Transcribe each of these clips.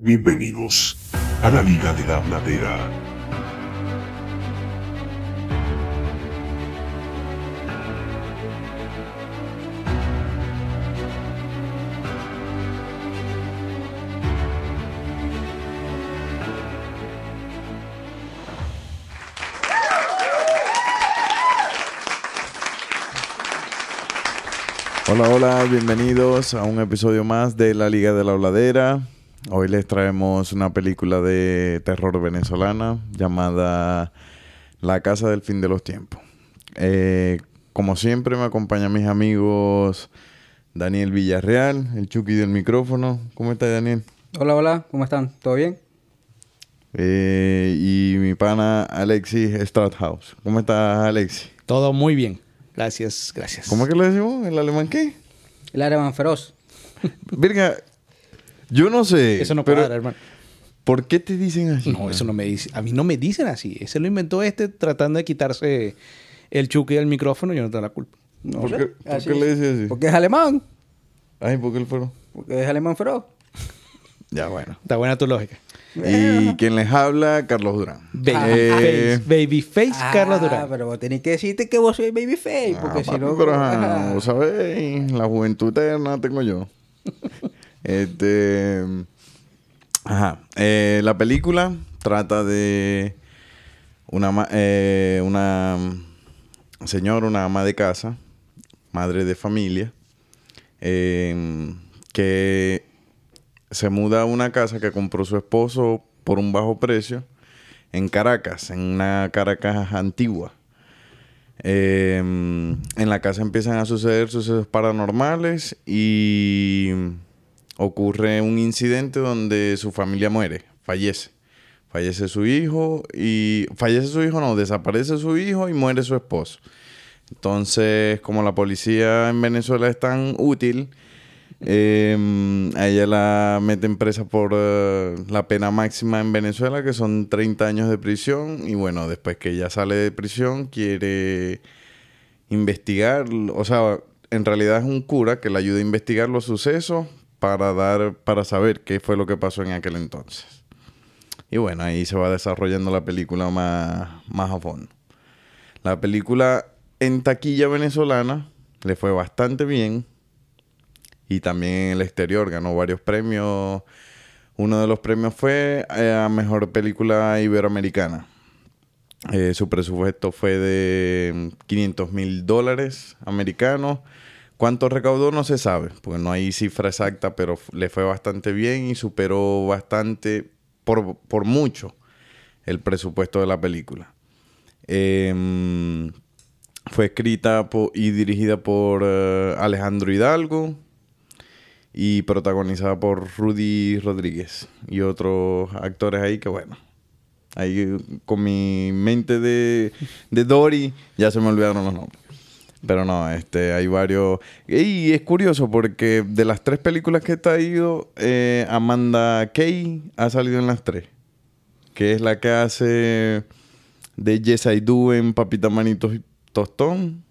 Bienvenidos a la Liga de la Bladera. Hola, hola, bienvenidos a un episodio más de La Liga de la Bladera. Hoy les traemos una película de terror venezolana llamada La Casa del Fin de los Tiempos. Eh, como siempre me acompañan mis amigos Daniel Villarreal, el Chucky del micrófono. ¿Cómo estás, Daniel? Hola, hola, ¿cómo están? ¿Todo bien? Eh, y mi pana Alexis Strathaus. ¿Cómo estás, Alexis? Todo muy bien. Gracias, gracias. ¿Cómo es que le decimos? ¿El alemán qué? El alemán feroz. Virga, yo no sé. Eso no pero cuadra, hermano. ¿Por qué te dicen así? No, eso no me dice. A mí no me dicen así. Ese lo inventó este tratando de quitarse el chuki del micrófono. Yo no tengo la culpa. No ¿Por qué, por le dices así? Porque es alemán. Ay, ¿por qué el fueron? Porque es alemán feroz. Ya, bueno. Está buena tu lógica. Y quien les habla, Carlos Durán. Babyface. Eh, Babyface Carlos Ah, Durán. pero vos tenés que decirte que vos sois babyface. Porque ah, si papi, no... pero, ajá, sabéis, la juventud eterna tengo yo. este. Ajá. Eh, la película trata de una, eh, una señora, una ama de casa, madre de familia, eh, que se muda a una casa que compró su esposo por un bajo precio en Caracas, en una Caracas antigua. Eh, en la casa empiezan a suceder sucesos paranormales y ocurre un incidente donde su familia muere, fallece. Fallece su hijo y... Fallece su hijo, no, desaparece su hijo y muere su esposo. Entonces, como la policía en Venezuela es tan útil, eh, a ella la meten presa por eh, la pena máxima en Venezuela, que son 30 años de prisión. Y bueno, después que ella sale de prisión, quiere investigar, o sea, en realidad es un cura que le ayuda a investigar los sucesos para dar, para saber qué fue lo que pasó en aquel entonces. Y bueno, ahí se va desarrollando la película más, más a fondo. La película en taquilla venezolana le fue bastante bien. Y también en el exterior ganó varios premios. Uno de los premios fue eh, a Mejor Película Iberoamericana. Eh, su presupuesto fue de 500 mil dólares americanos. ¿Cuánto recaudó? No se sabe, porque no hay cifra exacta, pero le fue bastante bien y superó bastante, por, por mucho, el presupuesto de la película. Em, fue escrita y dirigida por eh, Alejandro Hidalgo y protagonizada por Rudy Rodríguez y otros actores ahí que bueno. Ahí con mi mente de, de Dory ya se me olvidaron los nombres. Pero no, este, hay varios. Y es curioso porque de las tres películas que he traído, eh, Amanda Kay ha salido en las tres. Que es la que hace de Yes I Do en Papita Manitos y Tostón.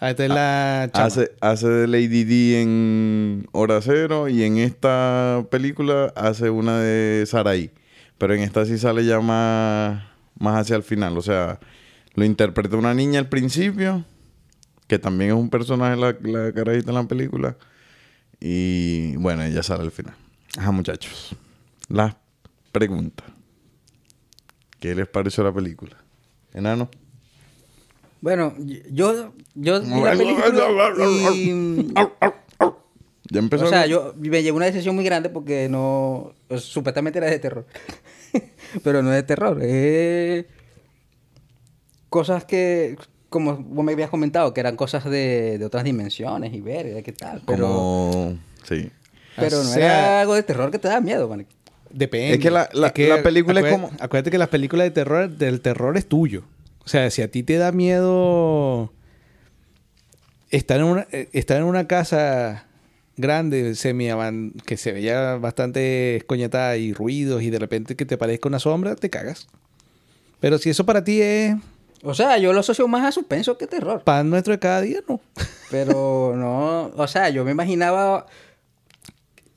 Ah, esta es la chama. Hace, hace de Lady D en Hora Cero y en esta película hace una de Saraí. Pero en esta sí sale ya más, más hacia el final. O sea, lo interpreta una niña al principio, que también es un personaje la, la carajita en la película. Y bueno, ella sale al final. Ajá, muchachos. Las preguntas. ¿Qué les pareció la película? Enano. Bueno, yo... Yo vi la película y... Ya empezó. O sea, el- yo me llevé una decisión muy grande porque no... pues, supuestamente era de terror. Pero no es de terror. Es... Cosas que... Como vos me habías comentado, que eran cosas de, de otras dimensiones y ver qué tal. Pero, Como... Sí. pero O no era algo de terror que te da miedo, man. Depende. Es que la- la- la película es acuérdate- como- Acuérdate que la película de terror, del terror es tuyo. O sea, si a ti te da miedo estar en una, estar en una casa grande, semi que se veía bastante escoñetada y ruidos y de repente que te parezca una sombra, te cagas. Pero si eso para ti es O sea, yo lo asocio más a suspenso que terror. pan nuestro de cada día, no. Pero no, o sea, yo me imaginaba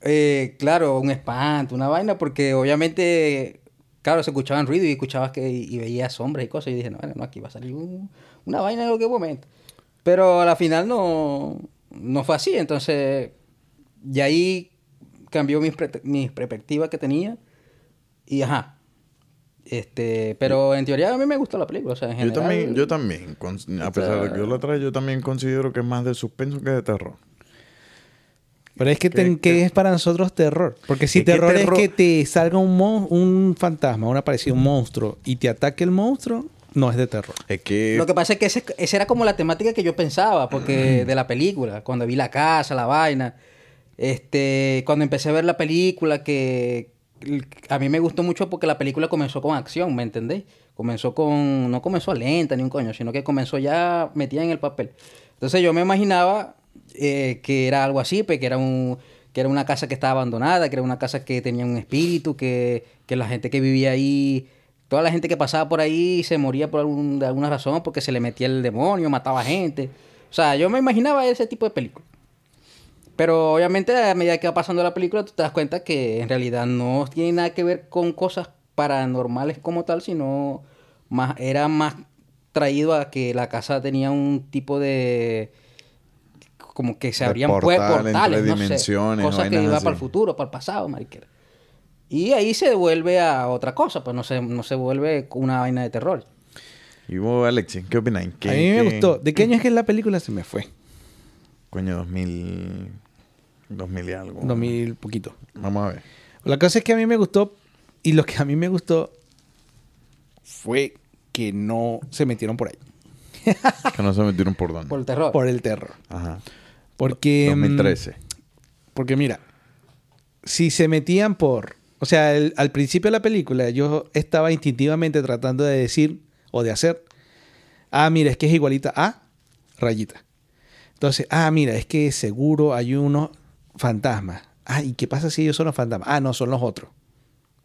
eh, claro, un espanto, una vaina, porque obviamente, claro, se escuchaban ruido y escuchabas que y veías sombras y cosas. Y dije, no, bueno, no, aquí va a salir un- una vaina en cualquier momento. Pero a la final no, no fue así. Entonces, y ahí cambió mis, mis perspectivas que tenía. Y ajá. Este, pero en teoría a mí me gustó la película. O sea, en Yo general, también, yo también, con- a pesar de que yo la traje, yo también considero que es más de suspenso que de terror. Pero es que, ¿Qué- ten- ¿qué qué? es para nosotros terror? Porque si terror, terror- es que te salga un, mon- un fantasma, un aparecido, un monstruo, y te ataque el monstruo, no es de terror. Es que, Lo que pasa es que ese- esa era como la temática que yo pensaba, porque de la película, cuando vi la casa, la vaina, este, cuando empecé a ver la película, que a mí me gustó mucho porque la película comenzó con acción, ¿me entendéis? Comenzó con, no comenzó lenta ni un coño, sino que comenzó ya metida en el papel. Entonces yo me imaginaba eh, que era algo así, pues, que era un que era una casa que estaba abandonada, que era una casa que tenía un espíritu, que, que la gente que vivía ahí Toda la gente que pasaba por ahí se moría por algún- de alguna razón porque se le metía el demonio, mataba gente. O sea, yo me imaginaba ese tipo de película. Pero obviamente a medida que va pasando la película tú te das cuenta que en realidad no tiene nada que ver con cosas paranormales como tal, sino más era más traído a que la casa tenía un tipo de como que se abrían portal portales, entre no sé, dimensiones, cosas que iba así. para el futuro, para el pasado, mariquera. Y ahí se vuelve a otra cosa, pues no se, no se vuelve una vaina de terror. ¿Y vos, Alexi, qué opináis? ¿Qué- A mí me qué- gustó. ¿De qué año es que la película se me fue? Coño, 2000... 2000 y algo. 2000 poquito. Vamos a ver. La cosa es que a mí me gustó, y lo que a mí me gustó fue que no se metieron por ahí, Que no se metieron por dónde. Por el terror. por el terror. Ajá. Porque... mm, 2013. Porque mira, si se metían por... O sea, el- al principio de la película yo estaba instintivamente tratando de decir o de hacer, ah, mira, es que es igualita a rayita. Entonces, ah, mira, es que seguro hay unos fantasmas. Ah, ¿y qué pasa si ellos son los fantasmas? Ah, no, son los otros.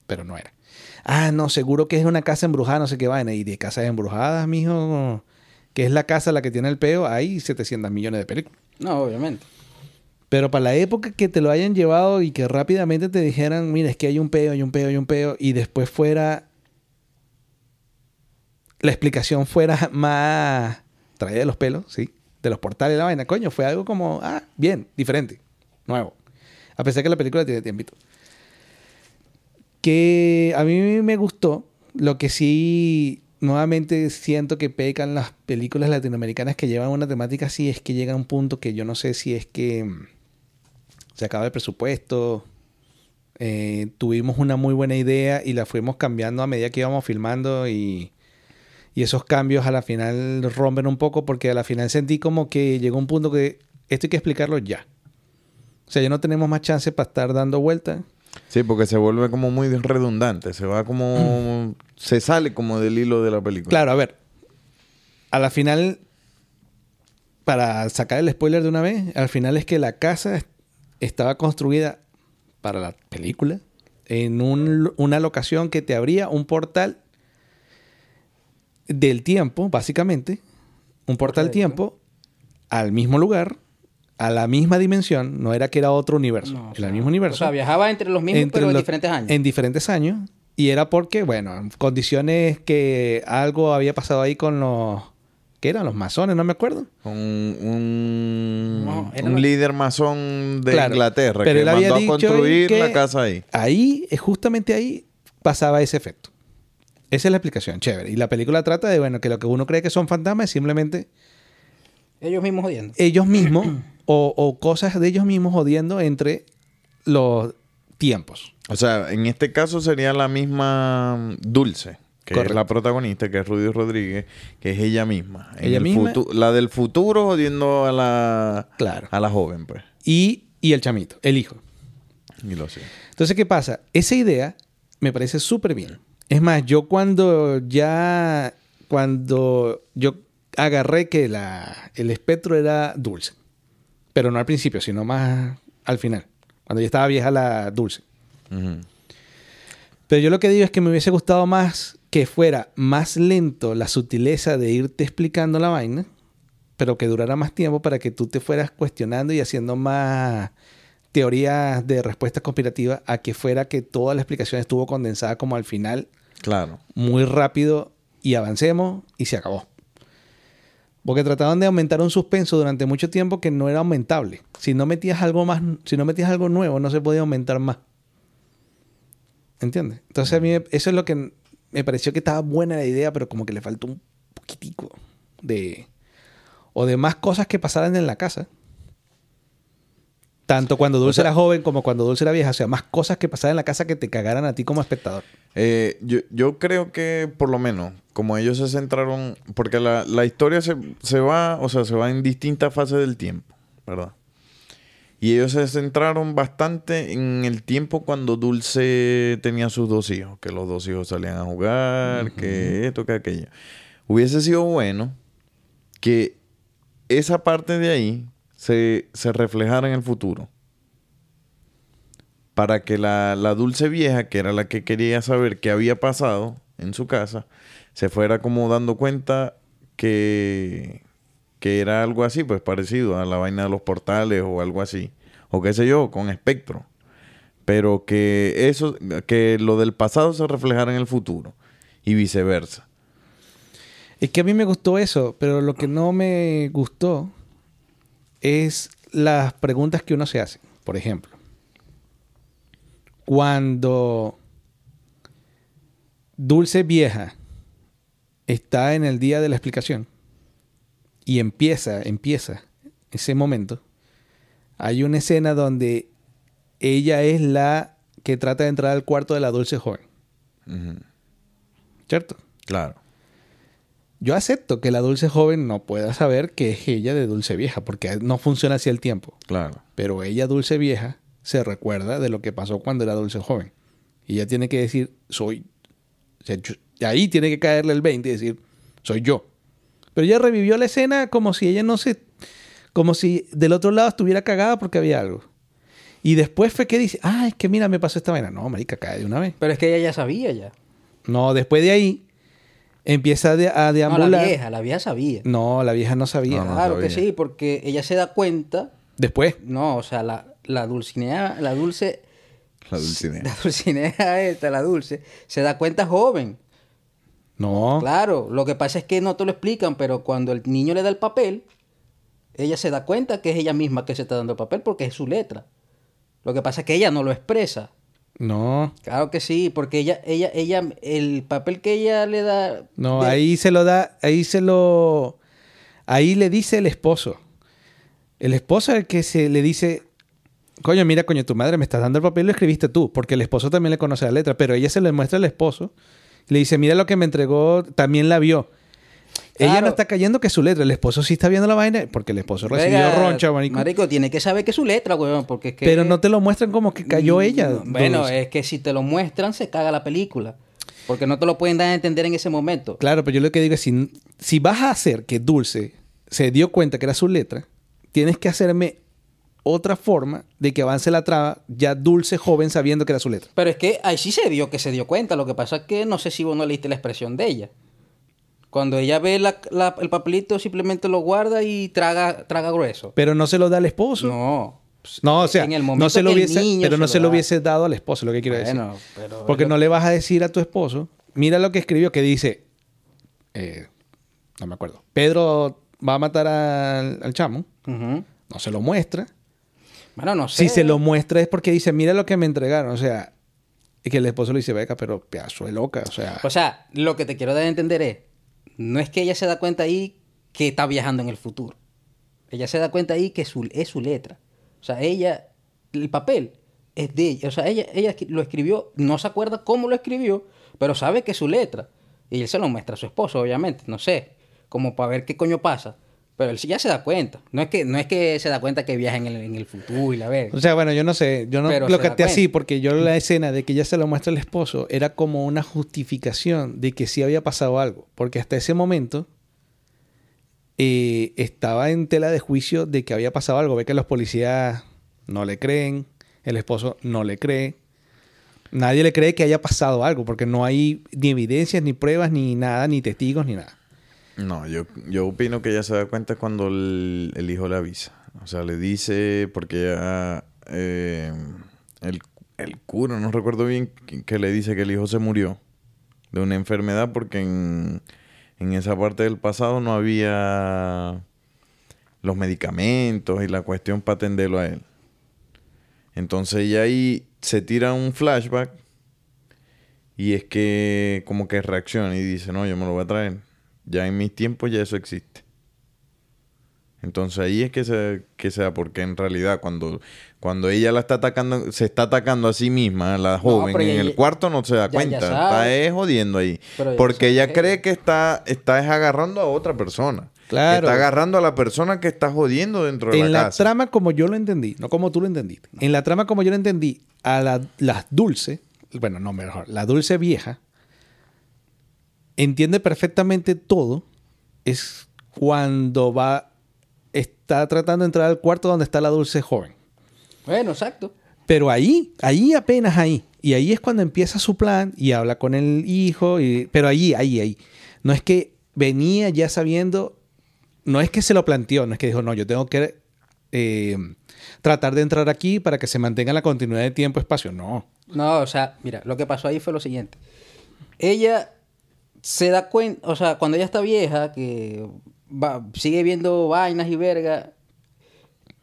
Pero no era. Ah, no, seguro que es una casa embrujada, no sé qué vaina. Y de casas embrujadas, mijo, que es la casa la que tiene el peo, hay 700 millones de películas. No, obviamente. Pero para la época que te lo hayan llevado y que rápidamente te dijeran, mira, es que hay un peo, hay un peo, hay un peo, y después fuera. La explicación fuera más. traída de los pelos, sí. De los portales de la vaina. Coño, fue algo como, ah, bien, diferente, nuevo. A pesar que la película tiene tiempito. Que a mí me gustó. Lo que sí, nuevamente siento que pecan las películas latinoamericanas que llevan una temática así es que llega a un punto que yo no sé si es que mm, se acaba el presupuesto. eh, tuvimos una muy buena idea y la fuimos cambiando a medida que íbamos filmando y, y esos cambios a la final rompen un poco porque a la final sentí como que llegó un punto que esto hay que explicarlo ya. O sea, ya no tenemos más chance para estar dando vueltas. Sí, porque se vuelve como muy redundante. Se va como... se sale como del hilo de la película. Claro, a ver. A la final, para sacar el spoiler de una vez, al final es que la casa est- estaba construida para la película en un- una locación que te abría un portal del tiempo, básicamente. Un portal Correcto. tiempo al mismo lugar, a la misma dimensión. No era que era otro universo, No, era sea, el mismo universo O sea, viajaba entre los mismos, entre pero en los- diferentes años. En diferentes años. Y era porque, bueno, en condiciones que algo había pasado ahí con los... ¿Qué eran? Los masones, no me acuerdo. Con un, No, un lo- líder masón de Claro, Inglaterra pero que él había mandó a dicho construir que- la casa ahí. Ahí, eh, justamente ahí, pasaba ese efecto. Esa es la explicación, chévere. Y la película trata de, bueno, que lo que uno cree que son fantasmas es simplemente Ellos mismos jodiendo. ellos mismos o, o cosas de ellos mismos jodiendo entre los tiempos. O sea, en este caso sería la misma Dulce, que Correcto. es la protagonista, que es Rudy Rodríguez, que es ella misma. Ella el misma. la del futuro jodiendo a la, Claro. a la joven, pues. Y, y el chamito, el hijo. Y lo sé. Entonces, ¿qué pasa? Esa idea me parece súper bien. Es más, yo cuando ya, cuando yo agarré que la, el espectro era dulce, pero no al principio, sino más al final, cuando ya estaba vieja la dulce. Pero yo lo que digo es que me hubiese gustado más que fuera más lento la sutileza de irte explicando la vaina, pero que durara más tiempo para que tú te fueras cuestionando y haciendo más teorías de respuestas conspirativas a que fuera que toda la explicación estuvo condensada como al final, Claro. muy rápido y avancemos y se acabó. Porque trataban de aumentar un suspenso durante mucho tiempo que no era aumentable. Si no metías algo más, si no metías algo nuevo, no se podía aumentar más. ¿Entiendes? Entonces a mí eso es lo que me pareció que estaba buena la idea, pero como que le faltó un poquitico de o de más cosas que pasaran en la casa. Tanto cuando Dulce sea- era joven como cuando Dulce era vieja. O sea, más cosas que pasaran en la casa que te cagaran a ti como espectador. Eh, yo, yo creo que por lo menos, como ellos se centraron, porque la, la historia se, se va, o sea, se va en distintas fases del tiempo, ¿verdad? Y ellos se centraron bastante en el tiempo cuando Dulce tenía sus dos hijos, que los dos hijos salían a jugar, que esto, que aquello. Hubiese sido bueno que esa parte de ahí se, se reflejara en el futuro para que la, la dulce vieja, que era la que quería saber qué había pasado en su casa, se fuera como dando cuenta que, que era algo así, pues parecido a la vaina de los portales o algo así, o qué sé yo, con espectro. Pero que eso, que lo del pasado se reflejara en el futuro y viceversa. Es que a mí me gustó eso, pero lo que no me gustó es las preguntas que uno se hace. Por ejemplo, cuando Dulce Vieja está en el día de la explicación y empieza, empieza ese momento, hay una escena donde ella es la que trata de entrar al cuarto de la dulce joven. ¿Cierto? Claro. Yo acepto que la dulce joven no pueda saber que es ella de dulce vieja, porque no funciona así el tiempo. Claro. Pero ella, dulce vieja, se recuerda de lo que pasó cuando era dulce joven. Y ella tiene que decir, soy. o sea, yo- y ahí tiene que caerle el 20 y decir, soy yo. Pero ella revivió la escena como si ella no se. Como si del otro lado estuviera cagada porque había algo. Y después fue que dice, ah, es que mira, me pasó esta vaina. No, marica, cae de una vez. Pero es que ella ya sabía ya. No, después de ahí empieza de- a No, deambular. la vieja, la vieja sabía. No, la vieja no sabía. No, no. claro que sabía. sí, porque ella se da cuenta. Después. No, o sea, la, la dulcinea, la dulce, La dulcinea. la dulcinea esta, la dulce, se da cuenta joven. No. Claro, lo que pasa es que no te lo explican, pero cuando el niño le da el papel, ella se da cuenta que es ella misma que se está dando el papel porque es su letra. Lo que pasa es que ella no lo expresa. No. Claro que sí, porque ella, ella, ella, el papel que ella le da. No, de- ahí se lo da, ahí se lo, ahí le dice el esposo. El esposo es el que se le dice, coño, mira, coño, tu madre me estás dando el papel, lo escribiste tú, porque el esposo también le conoce la letra, pero ella se le muestra al esposo, le dice, mira lo que me entregó, también la vio. Ella no está cayendo que es su letra, el esposo sí está viendo la vaina, porque el esposo recibió Venga, roncha, marico. Marico, tiene que saber que es su letra, weón, porque es que... Pero no te lo muestran como que cayó ella. Mm, Bueno, Dulce. es que si te lo muestran, se caga la película. Porque no te lo pueden dar a entender en ese momento. Claro, pero yo lo que digo es, si, si vas a hacer que Dulce se dio cuenta que era su letra, tienes que hacerme otra forma de que avance la trama ya Dulce joven sabiendo que era su letra. Pero es que ahí sí se vio que se dio cuenta. Lo que pasa es que no sé si vos no leíste la expresión de ella. Cuando ella ve la- la- el papelito, simplemente lo guarda y traga, traga grueso. Pero no se lo da al esposo. No. No, o sea, En el momento no se lo hubiese, pero no se lo da. hubiese dado al esposo, lo que quiero decir. Pero... Porque lo- no le vas a decir a tu esposo, mira lo que escribió, que dice, eh, no me acuerdo, Pedro va a matar al, al chamo, no se lo muestra. Bueno, no sé. Si se lo muestra es porque dice, mira lo que me entregaron, o sea, y que el esposo le dice, beca, pero pedazo de loca, o sea, O sea, lo que te quiero dar a entender es, no es que ella se da cuenta ahí que está viajando en el futuro. Ella se da cuenta ahí que su- es su letra. O sea, ella, el papel es de ella. O sea, ella, ella lo escribió, no se acuerda cómo lo escribió, pero sabe que es su letra. Y él se lo muestra a su esposo, obviamente, no sé, como para ver qué coño pasa. Pero él sí ya se da cuenta. No es que, no es que se da cuenta que viaja en el, en el futuro y la ve. o sea, bueno, yo no sé, yo no Pero lo capté así porque yo la escena de que ya se lo muestra al esposo era como una justificación de que sí había pasado algo, porque hasta ese momento eh, estaba en tela de juicio de que había pasado algo, ve que los policías no le creen, el esposo no le cree. Nadie le cree que haya pasado algo, porque no hay ni evidencias, ni pruebas, ni nada, ni testigos, ni nada. No, yo, yo opino que ella se da cuenta cuando el, el hijo le avisa. O sea, le dice, porque ella eh, el, el cura, no recuerdo bien, que, que le dice que el hijo se murió de una enfermedad porque en, en esa parte del pasado no había los medicamentos y la cuestión para atenderlo a él. Entonces ella ahí se tira un flashback y es que como que reacciona y dice, no, yo me lo voy a traer. Ya en mis tiempos ya eso existe. Entonces ahí es que se, que se da, porque en realidad cuando, cuando ella la está atacando, se está atacando a sí misma, la joven, en ella- el cuarto no se da ya- cuenta. está es jodiendo ahí. Pero porque ella que- cree que está, está es agarrando a otra persona. Claro. Está agarrando a la persona que está jodiendo dentro de En la, la casa. trama como yo lo entendí, no como tú lo entendiste. En la trama como yo lo entendí, a la, las dulce, bueno, no mejor, la dulce vieja entiende perfectamente todo. Es cuando va, está tratando de entrar al cuarto donde está la dulce joven. Bueno, exacto. Pero ahí, ahí apenas ahí. Y ahí es cuando empieza su plan y habla con el hijo. Y, pero ahí, ahí, ahí. No es que venía ya sabiendo, no es que se lo planteó, no es que dijo, no, yo tengo que eh, tratar de entrar aquí para que se mantenga la continuidad de tiempo-espacio. No. No, o sea, mira, lo que pasó ahí fue lo siguiente. Ella se da cuenta, o sea, cuando ella está vieja, que va- sigue viendo vainas y verga,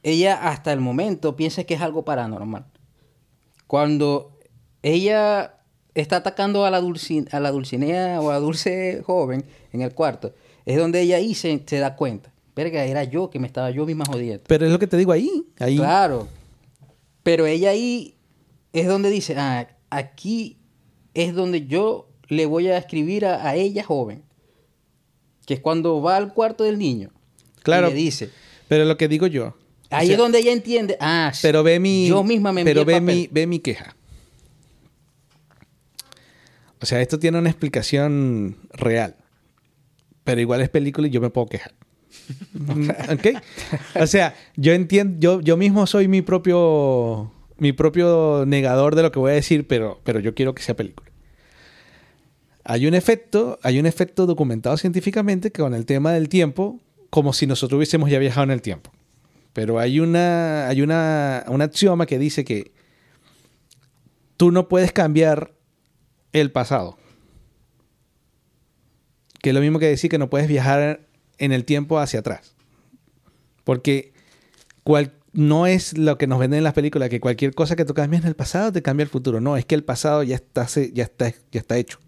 ella hasta el momento piensa que es algo paranormal. Cuando ella está atacando a la, a la dulcinea o a la dulce joven en el cuarto, es donde ella ahí se, se da cuenta. Verga, era yo que me estaba yo misma jodiendo. Pero es lo que te digo ahí. ahí Claro. Pero ella ahí es donde dice, ah, aquí es donde yo le voy a escribir a, a ella joven. Que es cuando va al cuarto del niño. Claro. Y le dice. Pero lo que digo yo. o Ahí sea, es donde ella entiende, ah, sí, Pero ve mi. Yo misma me Pero ve papel. mi, ve mi queja. O sea, esto tiene una explicación real. Pero igual es película y yo me puedo quejar. ¿Ok? O sea, yo entiendo, yo, yo mismo soy mi propio. Mi propio negador de lo que voy a decir, pero, pero yo quiero que sea película. Hay un efecto, hay un efecto documentado científicamente que con el tema del tiempo, como si nosotros hubiésemos ya viajado en el tiempo. Pero hay una, hay una, un axioma que dice que tú no puedes cambiar el pasado. Que es lo mismo que decir que no puedes viajar en el tiempo hacia atrás. Porque no es lo que nos venden en las películas, que cualquier cosa que tú cambies en el pasado te cambia el futuro. No, es que el pasado ya está, ya está, ya está hecho.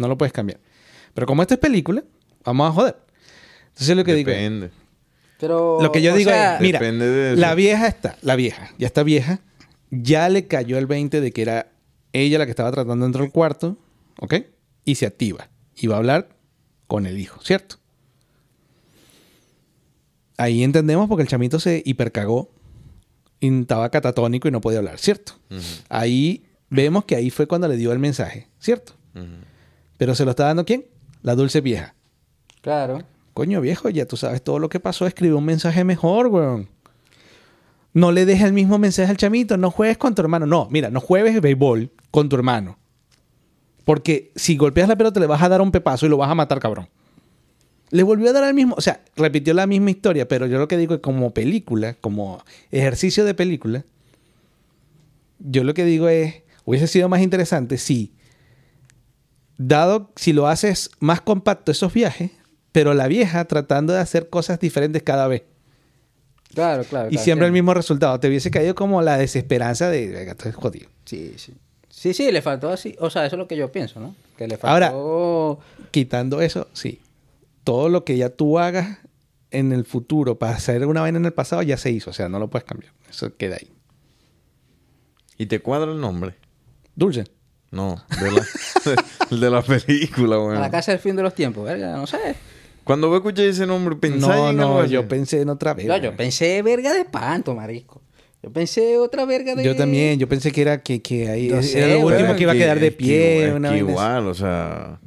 No lo puedes cambiar. Pero como esto es película, vamos a joder. Entonces lo que digo... Depende. Pero, lo que yo digo sea, es, mira, Depende de eso. la vieja está, la vieja, ya está vieja, ya le cayó el 20 de que era ella la que estaba tratando dentro del cuarto, ¿ok? Y se activa y va a hablar con el hijo, ¿cierto? Ahí entendemos porque el chamito se hipercagó y estaba catatónico y no podía hablar, ¿cierto? Ahí vemos que ahí fue cuando le dio el mensaje, ¿cierto? Pero se lo está dando quién? La dulce vieja. Claro. Coño viejo, ya tú sabes todo lo que pasó. Escribe un mensaje mejor, weón. No le dejes el mismo mensaje al chamito. No juegues con tu hermano. No, mira, no juegues béisbol con tu hermano. Porque si golpeas la pelota le vas a dar un pepazo y lo vas a matar, cabrón. Le volvió a dar el mismo, o sea, repitió la misma historia, pero yo lo que digo es como película, como ejercicio de película, yo lo que digo es, hubiese sido más interesante si, dado, si lo haces más compacto esos viajes, pero la vieja tratando de hacer cosas diferentes cada vez. Claro, claro. Y claro, siempre el mismo resultado. Te hubiese caído como la desesperanza de, "Verga, estoy jodido. Sí, sí. Sí, sí, le faltó así. O sea, eso es lo que yo pienso, ¿no? Que le Ahora- faltó. Quitando eso, sí. Todo lo que ya tú hagas en el futuro para hacer una vaina en el pasado ya se hizo. O sea, no lo puedes cambiar. Eso queda ahí. ¿Y te cuadra el nombre? Dulce. No, de la, de la película, A weón. la casa del fin de los tiempos, verga, no sé. Cuando vos escuché ese nombre, pensáis No, en no, yo pensé en otra vez. No, yo pensé verga de espanto, marisco. Yo pensé otra verga de. Yo también, yo pensé que era que, que ahí No era lo último que iba a es quedar de es que pie. igual- una es que igual, o sea...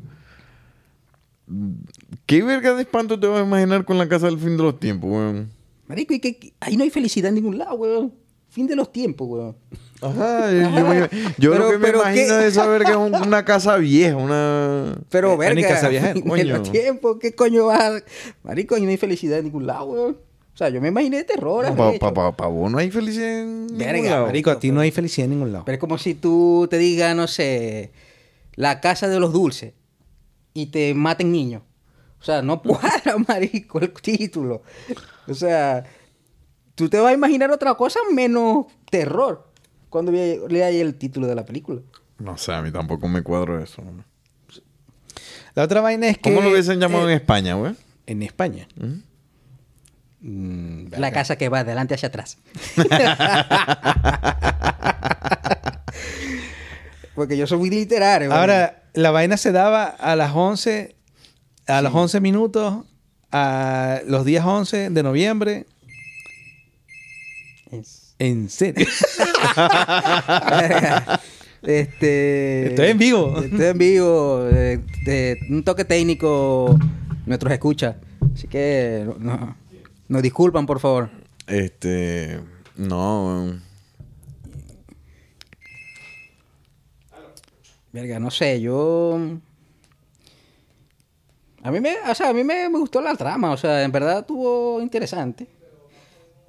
¿Qué verga de espanto te vas a imaginar con la casa del fin de los tiempos, weón? Marico, y que ahí no hay felicidad en ningún lado, weón. Fin de los tiempos, weón. Ajá, yo, me- yo Pero- lo que me imagino ¿qué? es esa verga es un- una casa vieja, una... Pero, Eh, verga, ni casa vieja, coño. los tiempos, ¿qué coño vas a...? Marico, ahí no hay felicidad en ningún lado, weón. O sea, yo me imaginé de terror. Para arrecho. pa, pa, vos no hay felicidad en ningún Verga, lado. Marico, a ti no hay felicidad en ningún lado. Pero es como si tú te digas, no sé, la casa de los dulces y te maten niños. O sea, no cuadra, marico, el título. O sea, tú te vas a imaginar otra cosa menos terror cuando ve- leas el título de la película. No sé, a mí tampoco me cuadro eso. La otra vaina es que... ¿Cómo lo hubiesen llamado eh, en España, güey? En España. ¿Mm? Mm, La casa que va de adelante hacia atrás. Porque yo soy muy literario. güey. Ahora, la vaina se daba a las 11, a los 11 minutos, a los días 11 de noviembre. Es- En serio. este. Estoy en vivo. Estoy en vivo. De, de un toque técnico. Nuestros escucha. Así que. No, no- nos disculpan, por favor. Este. No. Verga, no sé, yo. A mí me, o sea, a mí me, me gustó la trama, o sea, en verdad estuvo interesante.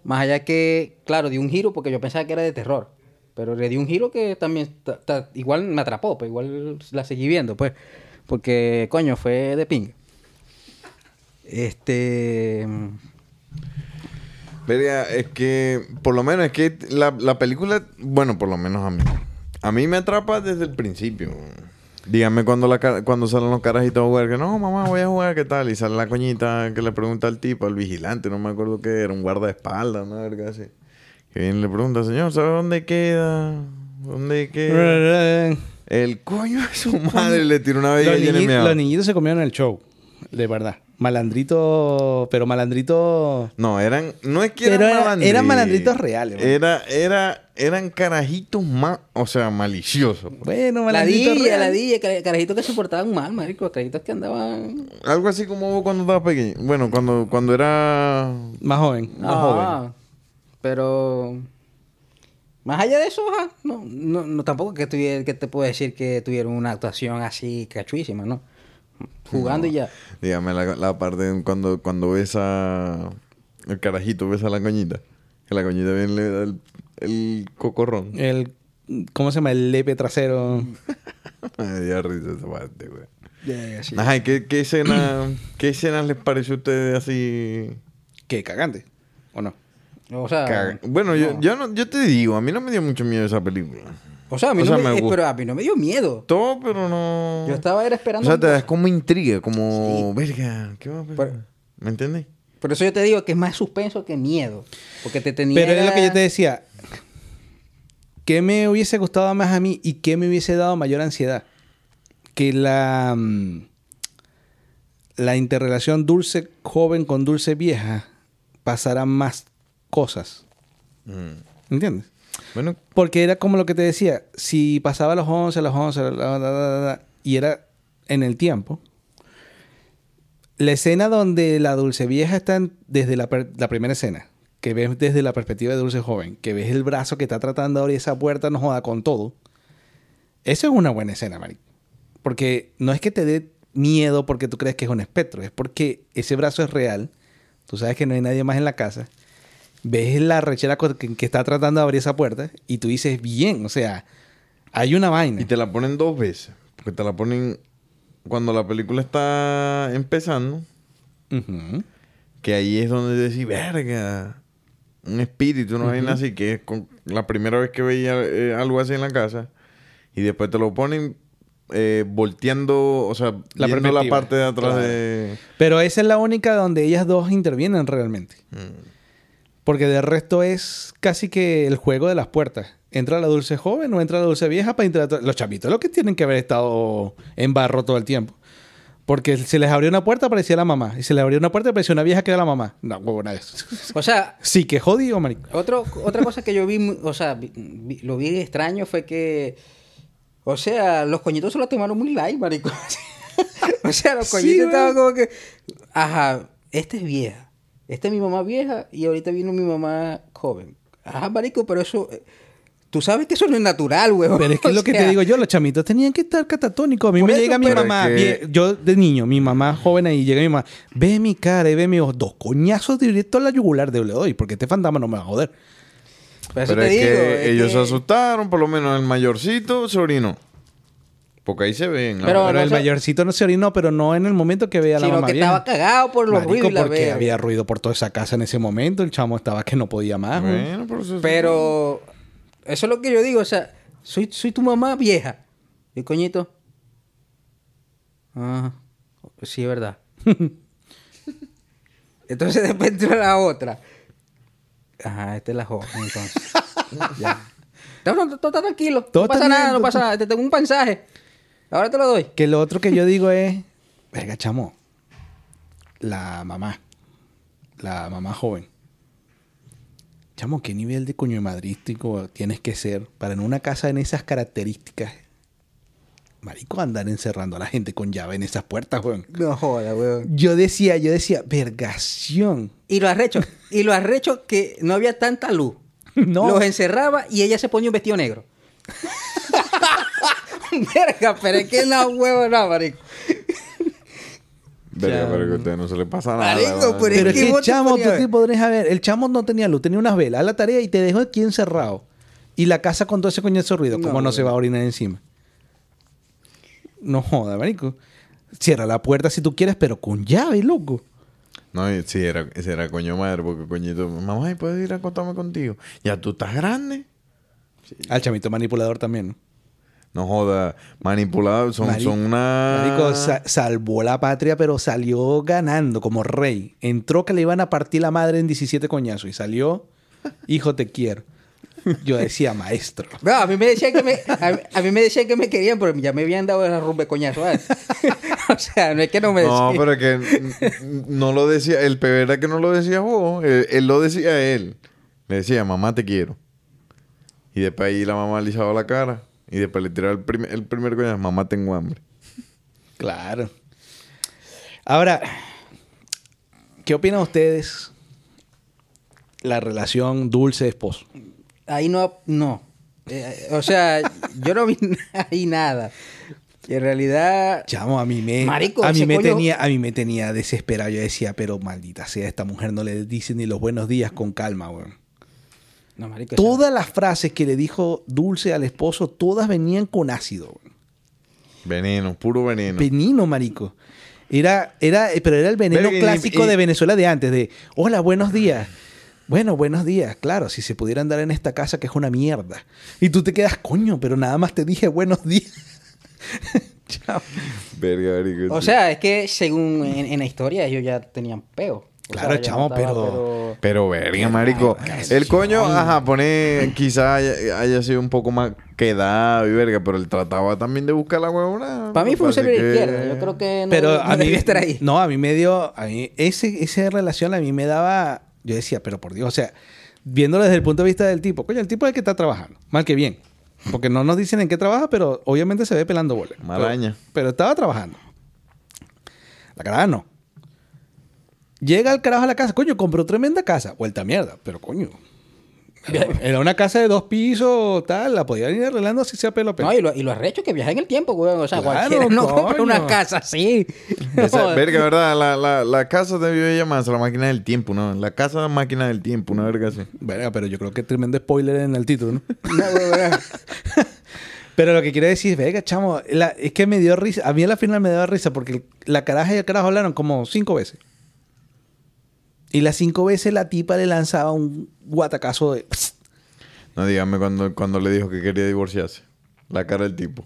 Más allá que, claro, dio un giro porque yo pensaba que era de terror. Pero le di un giro que también ta- ta- igual me atrapó, pues igual la seguí viendo, pues. Porque, coño, fue de ping. Este. Verga, es que, por lo menos, es que la, la película, bueno, por lo menos a mí. A mí me atrapa desde el principio. Dígame cuando la cuando salen los carajitos a jugar, que no, mamá, voy a jugar, ¿qué tal? Y sale la coñita que le pregunta al tipo, al vigilante, no me acuerdo qué era, un guardaespaldas, una verga así. Que viene y le pregunta, señor, ¿sabe dónde queda? ¿Dónde queda? El coño de su madre le tiró una vez los, niñi- los niñitos se comieron el show. De verdad. Malandrito. Pero malandrito. No, eran, no es que Pero eran era- malandritos. eran malandritos reales, man. Era, era, eran carajitos más, o sea, maliciosos. Bueno, La malandrito. dilla, real. la carajitos que se portaban mal, marico. Carajitos que andaban. Algo así como vos cuando estabas pequeño. Bueno, cuando, cuando era Más joven. Más Ah, joven. Pero más allá de eso, no, no tampoco que tuviera, que te puedo decir que tuvieron una actuación así cachuísima, ¿no? Jugando y ya. Dígame la, la parte cuando, cuando ves a... El carajito ves a la coñita. Que la coñita viene y le da el, el cocorrón. El. ¿Cómo se llama? El lepe trasero. Me dio risa esa parte, güey. Ya, sí. Ajá, ¿y qué, qué escena... ¿Qué escenas les pareció a ustedes así... ¿Qué? ¿Cagante? ¿O no? O sea, caga- Bueno, yo, no. yo, no, yo te digo, a mí no me dio mucho miedo esa película. O sea, a mí, o no sea, me, me eh, pero a mí no me dio miedo. Todo, pero no... Yo estaba era O esperando. sea, te das como intriga, como... Verga, ¿qué va a pasar? Pero- ¿Me entiendes? Por eso yo te digo que es más suspenso que miedo. Porque te tenía. Pero es lo que yo te decía. ¿Qué me hubiese gustado más a mí y qué me hubiese dado mayor ansiedad? Que la. mm, La interrelación dulce joven con dulce vieja pasara más cosas. Mm. ¿Entiendes? Porque era como lo que te decía, si pasaba a los 11, a los 11, la, la, y era en el tiempo, la escena donde la dulce vieja está desde la primera escena, que ves desde la perspectiva de dulce joven, que ves el brazo que está tratando de abrir esa puerta, no joda con todo. Eso es una buena escena, Mari. Porque no es que te dé miedo porque tú crees que es un espectro, es porque ese brazo es real, tú sabes que no hay nadie más en la casa, ves la rechera que, que está tratando de abrir esa puerta y tú dices, bien, o sea, hay una vaina. y te la ponen dos veces. Porque te la ponen cuando la película está empezando, que ahí es donde decís, verga, un espíritu, una vaina así, que es con- la primera vez que veía eh, algo así en la casa. Y después te lo ponen eh, volteando, o sea, La viendo la parte de atrás claro. de... Pero esa es la única donde ellas dos intervienen realmente. Mm. Porque de resto es casi que el juego de las puertas. Entra la dulce joven o entra la dulce vieja para interactuar. Los chavitos lo que tienen que haber estado en barro todo el tiempo. Porque se les abrió una puerta, aparecía la mamá. Y se les abrió una puerta, aparecía una vieja que era la mamá. No, huevo, nada. O sea, Sí, que jodido, marico. Otro, otra cosa que yo vi, o sea, vi- lo vi extraño fue que, o sea, los coñitos se lo tomaron muy light, marico. o sea, los coñitos estaban como que, ajá, esta es vieja, esta es mi mamá vieja y ahorita vino mi mamá joven. Ajá, marico, pero eso, eh, Tú sabes que eso no es natural, weón. Pero es que es lo que te digo yo, los chamitos tenían que estar catatónicos. A mí Por me eso, llega mi mamá, que- yo de niño, mi mamá joven ahí, llega mi mamá, ve mi cara y ve mi ojos, dos coñazos directo a la yugular de le doy, porque este fantasma no me va a joder. Eso Pero te es digo, que es ellos se asustaron, por lo menos el mayorcito se orinó. Porque ahí se ven. la Pero verdad. Pero no el mayorcito no se orinó, pero no en el momento que veía a la Sino mamá que vieja. estaba cagado por los Marico, ruidos y la porque había ruido por toda esa casa en ese momento. El chamo estaba que no podía más. güey. Bueno, pero eso- Pero eso es lo que yo digo, o sea, soy, soy tu mamá vieja. ¿Y coñito? Ah, sí, es verdad. entonces después entra la otra. Ajá, esta es la joven, entonces. ya. No, no, todo está tranquilo. Todo no pasa está nada, bien, no todo pasa nada. Te tengo un mensaje. Ahora te lo doy. Que lo otro que yo digo es, verga, chamo, la mamá, la mamá joven. Chamo, ¿qué nivel de coño madrístico tienes que ser para en una casa en esas características? Marico, andar encerrando a la gente con llave en esas puertas, weón. No joda, weón. Yo decía, yo decía, vergación. Y lo arrecho. y lo arrecho que no había tanta luz. No. Los encerraba y ella se ponía un vestido negro. Verga, pero es que no huevo, no, marico. Verga, pero que a usted no se le pasa nada. Marico, pero Pero es que te chamo, tú a te podrías ver. El chamo no tenía luz, tenía unas velas. Haz la tarea y te dejó aquí encerrado. Y la casa con todo ese coñazo de ruido. ¿Cómo No, no, se va a orinar encima? No joda, marico. Cierra la puerta si tú quieres, pero con llave, loco. No, sí, era, era coño madre, porque coñito, mamá, ¿y ¿puedes ir a acostarme contigo? Ya tú estás grande. Al chamito manipulador también, ¿no? No joda, manipulados, son, son una... Marico, sa- salvó la patria, pero salió ganando como rey. Entró que le iban a partir la madre en 17 coñazos y salió, hijo, te quiero. Yo decía, maestro. No, a mí me decían que me, a, mí- a mí me decían que me querían, pero ya me habían dado el rumbe coñazo. ¿vale? o sea, no es que no me No, decían. pero es que no lo decía, el peor era que no lo decía vos, él, él lo decía él. Le decía, mamá, te quiero. Y después ahí la mamá le echaba la cara. Y después le tiraba el, prim- el primer coñazo, mamá, tengo hambre. Claro. Ahora, ¿qué opinan ustedes la relación dulce-esposo? Ahí no, no. Eh, o sea, yo no vi ahí nada. Y en realidad, Chamo, a mí me, Marico, a mí me coño- tenía, a mí me tenía desesperado. Yo decía, pero maldita sea, esta mujer no le dice ni los buenos días con calma, weón. No, marico, Todas las frases que le dijo Dulce al esposo, todas venían con ácido. Veneno, puro veneno. Veneno, marico. Era, era, pero era el veneno clásico y- de Venezuela de antes, de hola, buenos días. Bueno, buenos días, claro, si se pudiera andar en esta casa que es una mierda. Y tú te quedas, coño, pero nada más te dije buenos días. Chao. Verga, marico, O sea, es que según en, en la historia ellos ya tenían peo. O Claro, sea, chamo, no estaba, pero- Pero verga, marico. El coño, ajá, pone, quizá haya, haya sido un poco más quedado y verga, pero él trataba también de buscar la huevona. Para mí fue un servir que- izquierda. Yo creo que no, pero no a mí debía estar ahí. no a mí me dio a mí ese esa relación a mí me daba yo decía pero por Dios o sea viéndolo desde el punto de vista del tipo coño el tipo es el que está trabajando mal que bien porque no nos dicen en qué trabaja pero obviamente se ve pelando bolas Maraña. pero, pero estaba trabajando la caraja no llega el carajo a la casa coño compró tremenda casa vuelta a mierda pero coño era, una casa de dos pisos tal la podían ir arreglando así sea pelo a pelo No, y lo, y lo arrecho que viaja en el tiempo, güey. O sea, Claro, cualquiera no compra coño. una casa así. Esa, No, verga, ¿verdad? La, la, la casa debió llamarse la máquina del tiempo, ¿no? La casa de máquina del tiempo, una verga así. Verga, pero yo creo que tremendo spoiler en el título, ¿no? no, güey, güey. Pero lo que quiero decir es, venga, chamo, la- es que me dio risa. A mí a la final me dio risa porque la caraja y el carajo hablaron como cinco veces. Y las cinco veces la tipa le lanzaba un guatacazo de... No, dígame cuando, cuando le dijo que quería divorciarse. La cara del tipo.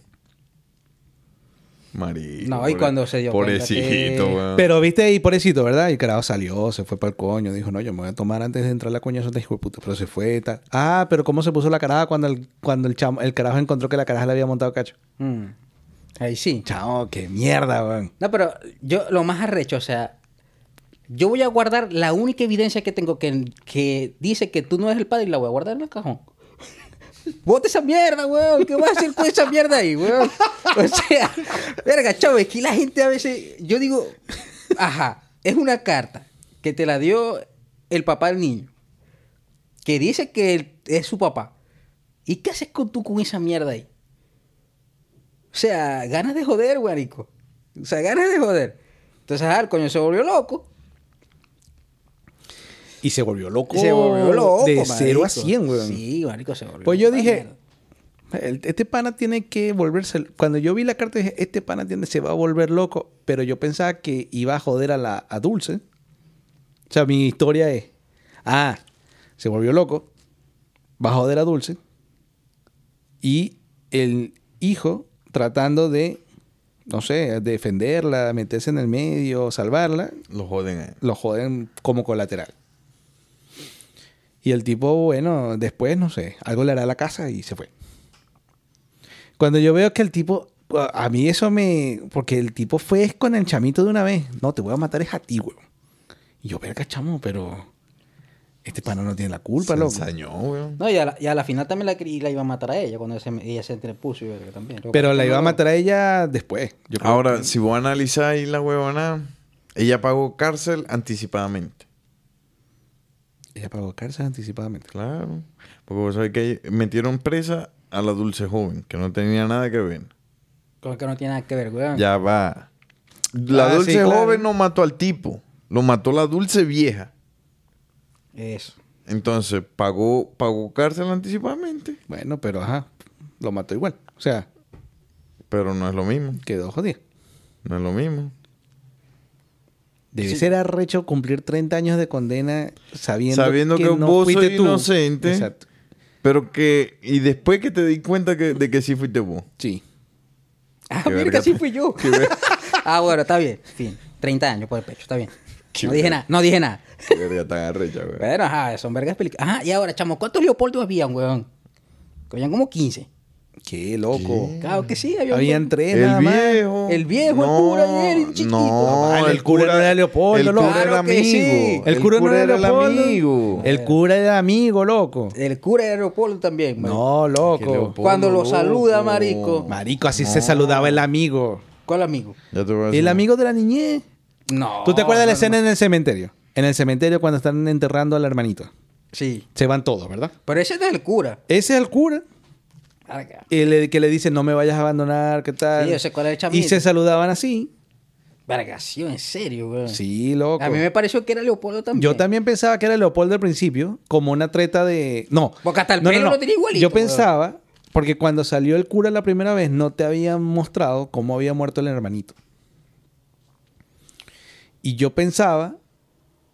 Marico. No, y pobre- cuando se dio Pobrecito, que- weón. Pero viste ahí, pobrecito, ¿verdad? Y el carajo salió, se fue para el coño. Dijo, no, yo me voy a tomar antes de entrar a la coñazo de hijo de puta. Pero se fue y tal. Ah, pero ¿cómo se puso la caraja cuando el, cuando el, chamo, el carajo encontró que la caraja le había montado cacho? Mm. Ahí sí. Chamo, qué mierda, weón. No, pero yo lo más arrecho, o sea, yo voy a guardar la única evidencia que tengo que, que dice que tú no eres el padre y la voy a guardar en el cajón. Bote esa mierda, weón. ¿Qué vas a hacer con esa mierda ahí, weón? O sea, verga, chavo, es que la gente a veces. Yo digo, ajá, es una carta que te la dio el papá del niño, que dice que es su papá. ¿Y qué haces con tú con esa mierda ahí? O sea, ganas de joder, marico. O sea, ganas de joder. Entonces, el coño se volvió loco. Y se volvió loco. Se volvió loco, De 0 a marico. 100, weón. Sí, marico, se volvió Pues yo dije, este pana tiene que volverse... Cuando yo vi la carta dije, este pana tiene, se va a volver loco. Pero yo pensaba que iba a joder a la a Dulce. O sea, mi historia es... Ah, se volvió loco. Va a joder a Dulce. Y el hijo tratando de, no sé, defenderla, meterse en el medio, salvarla, Lo joden él. lo joden como colateral. Y el tipo, bueno, después, no sé, algo le hará a la casa y se fue. Cuando yo veo que el tipo, a mí eso me... Porque el tipo fue con el chamito de una vez. No, te voy a matar es a ti, weón. Y yo, verga, chamo, pero... Este pana no tiene la culpa, Se loco. ensañó, weón. No, y a, la, y a la final también la, la iba a matar a ella cuando se- ella se entrepuso y verga también. Pero la iba a matar a ella después. Yo creo Ahora, que- si vos analizáis la huevona, ella pagó cárcel anticipadamente. Ella pagó cárcel anticipadamente. Claro. Porque vos sabés que metieron presa a la dulce joven, que no tenía nada que ver. Con que no tiene nada que ver, weón. Ya va. La Ah, dulce sí, claro. joven no mató al tipo. Lo mató la dulce vieja. Eso. Entonces, pagó, pagó cárcel anticipadamente. Bueno, pero ajá, lo mató igual. O sea, Pero no es lo mismo. quedó jodido. No es lo mismo. Debe ser arrecho cumplir 30 años de condena sabiendo, Sabiendo que no vos fuiste tú. inocente. Exacto. Pero que... Y después que te di cuenta que, de que sí fuiste vos. Sí. Ah, Qué mira verga que tú. fui yo. Ah, bueno, está bien. Fin. 30 años por el pecho, está bien. Qué no dije nada, no dije nada. Qué verga tan arrecha, güey. Bueno, ajá, son vergas películas. Ajá, y ahora, chamo, ¿cuántos Leopoldo habían, weón? Que habían como 15. Qué loco. Claro que sí, había Habían tres El nada más. viejo. El viejo, el cura y él, el chiquito. No, el cura no era Leopoldo, El loco. cura era sí. amigo. El, cura, no era el amigo. El cura era amigo, loco. El cura era Leopoldo también, marico. No, loco. Leopoldo, Cuando lo loco. saluda, marico. Marico, así se saludaba el amigo. ¿Cuál amigo? El amigo de la niñez. No. ¿Tú te acuerdas de la escena no. en el cementerio? En el cementerio cuando están enterrando al hermanito. Sí. Se van todos, ¿verdad? Pero ese es el cura. Ese es el cura. Le- que le dice, no me vayas a abandonar, ¿qué tal? Sí, yo sé cuál es el chamito. y se saludaban así. Verga, sí, en serio, weón. Sí, loco. A mí me pareció que era Leopoldo también. Yo también pensaba que era Leopoldo al principio, como una treta de... No. Porque hasta el no, no, pelo no. lo tenía igualito, Yo pensaba, porque cuando salió el cura la primera vez, no te habían mostrado cómo había muerto el hermanito. Y yo pensaba,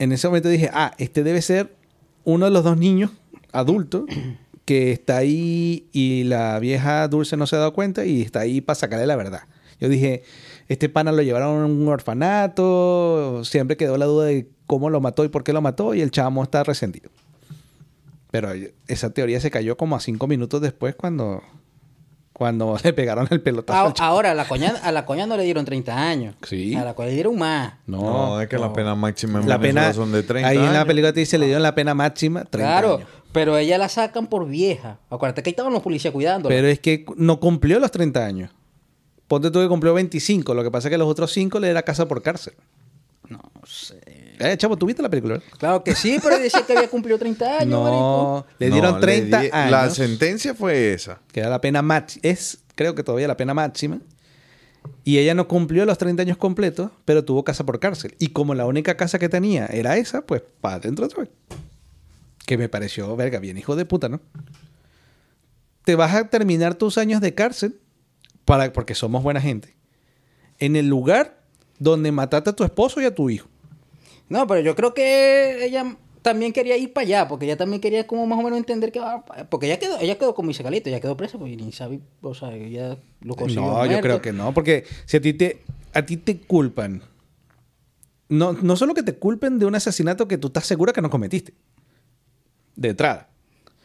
en ese momento dije, ah, este debe ser uno de los dos niños adultos que está ahí y la vieja Dulce no se ha dado cuenta y está ahí para sacarle la verdad. Yo dije, este pana lo llevaron a un orfanato, siempre quedó la duda de cómo lo mató y por qué lo mató y el chamo está resentido. Pero esa teoría se cayó como a cinco minutos después cuando, cuando le pegaron el pelotazo. Ah, ahora, a la, coña, a la coña no le dieron 30 años. Sí. A la coña le dieron más. No, No, es que la pena máxima en la Venezuela pena, son de 30 ahí en la película te dice, le dieron la pena máxima 30 claro, años. Pero ella la sacan por vieja. Acuérdate que ahí estaban los policías cuidándola. Pero es que no cumplió los 30 años. Ponte tú que cumplió 25. Lo que pasa es que los otros 5 le era casa por cárcel. No sé. Eh, chavo, ¿tú viste la película? Claro que sí, pero decía que había cumplido 30 años, marico. No, le No, dieron 30 di- años. La sentencia fue esa. que era la pena máxima. Es, creo que todavía la pena máxima. Y ella no cumplió los 30 años completos, pero tuvo casa por cárcel. Y como la única casa que tenía era esa, pues para adentro otra vez. Que me pareció, verga, bien hijo de puta, ¿no? Te vas a terminar tus años de cárcel, para, porque somos buena gente, en el lugar donde mataste a tu esposo y a tu hijo. No, pero yo creo que ella también quería ir para allá, porque ella también quería como más o menos entender que va porque ella quedó, ella quedó como dice Calito, ella quedó presa, porque ni sabe, o sea, ella lo consiguió No, yo creo que no, porque si a ti te, a ti te culpan, no, no solo que te culpen de un asesinato que tú estás segura que no cometiste, de entrada,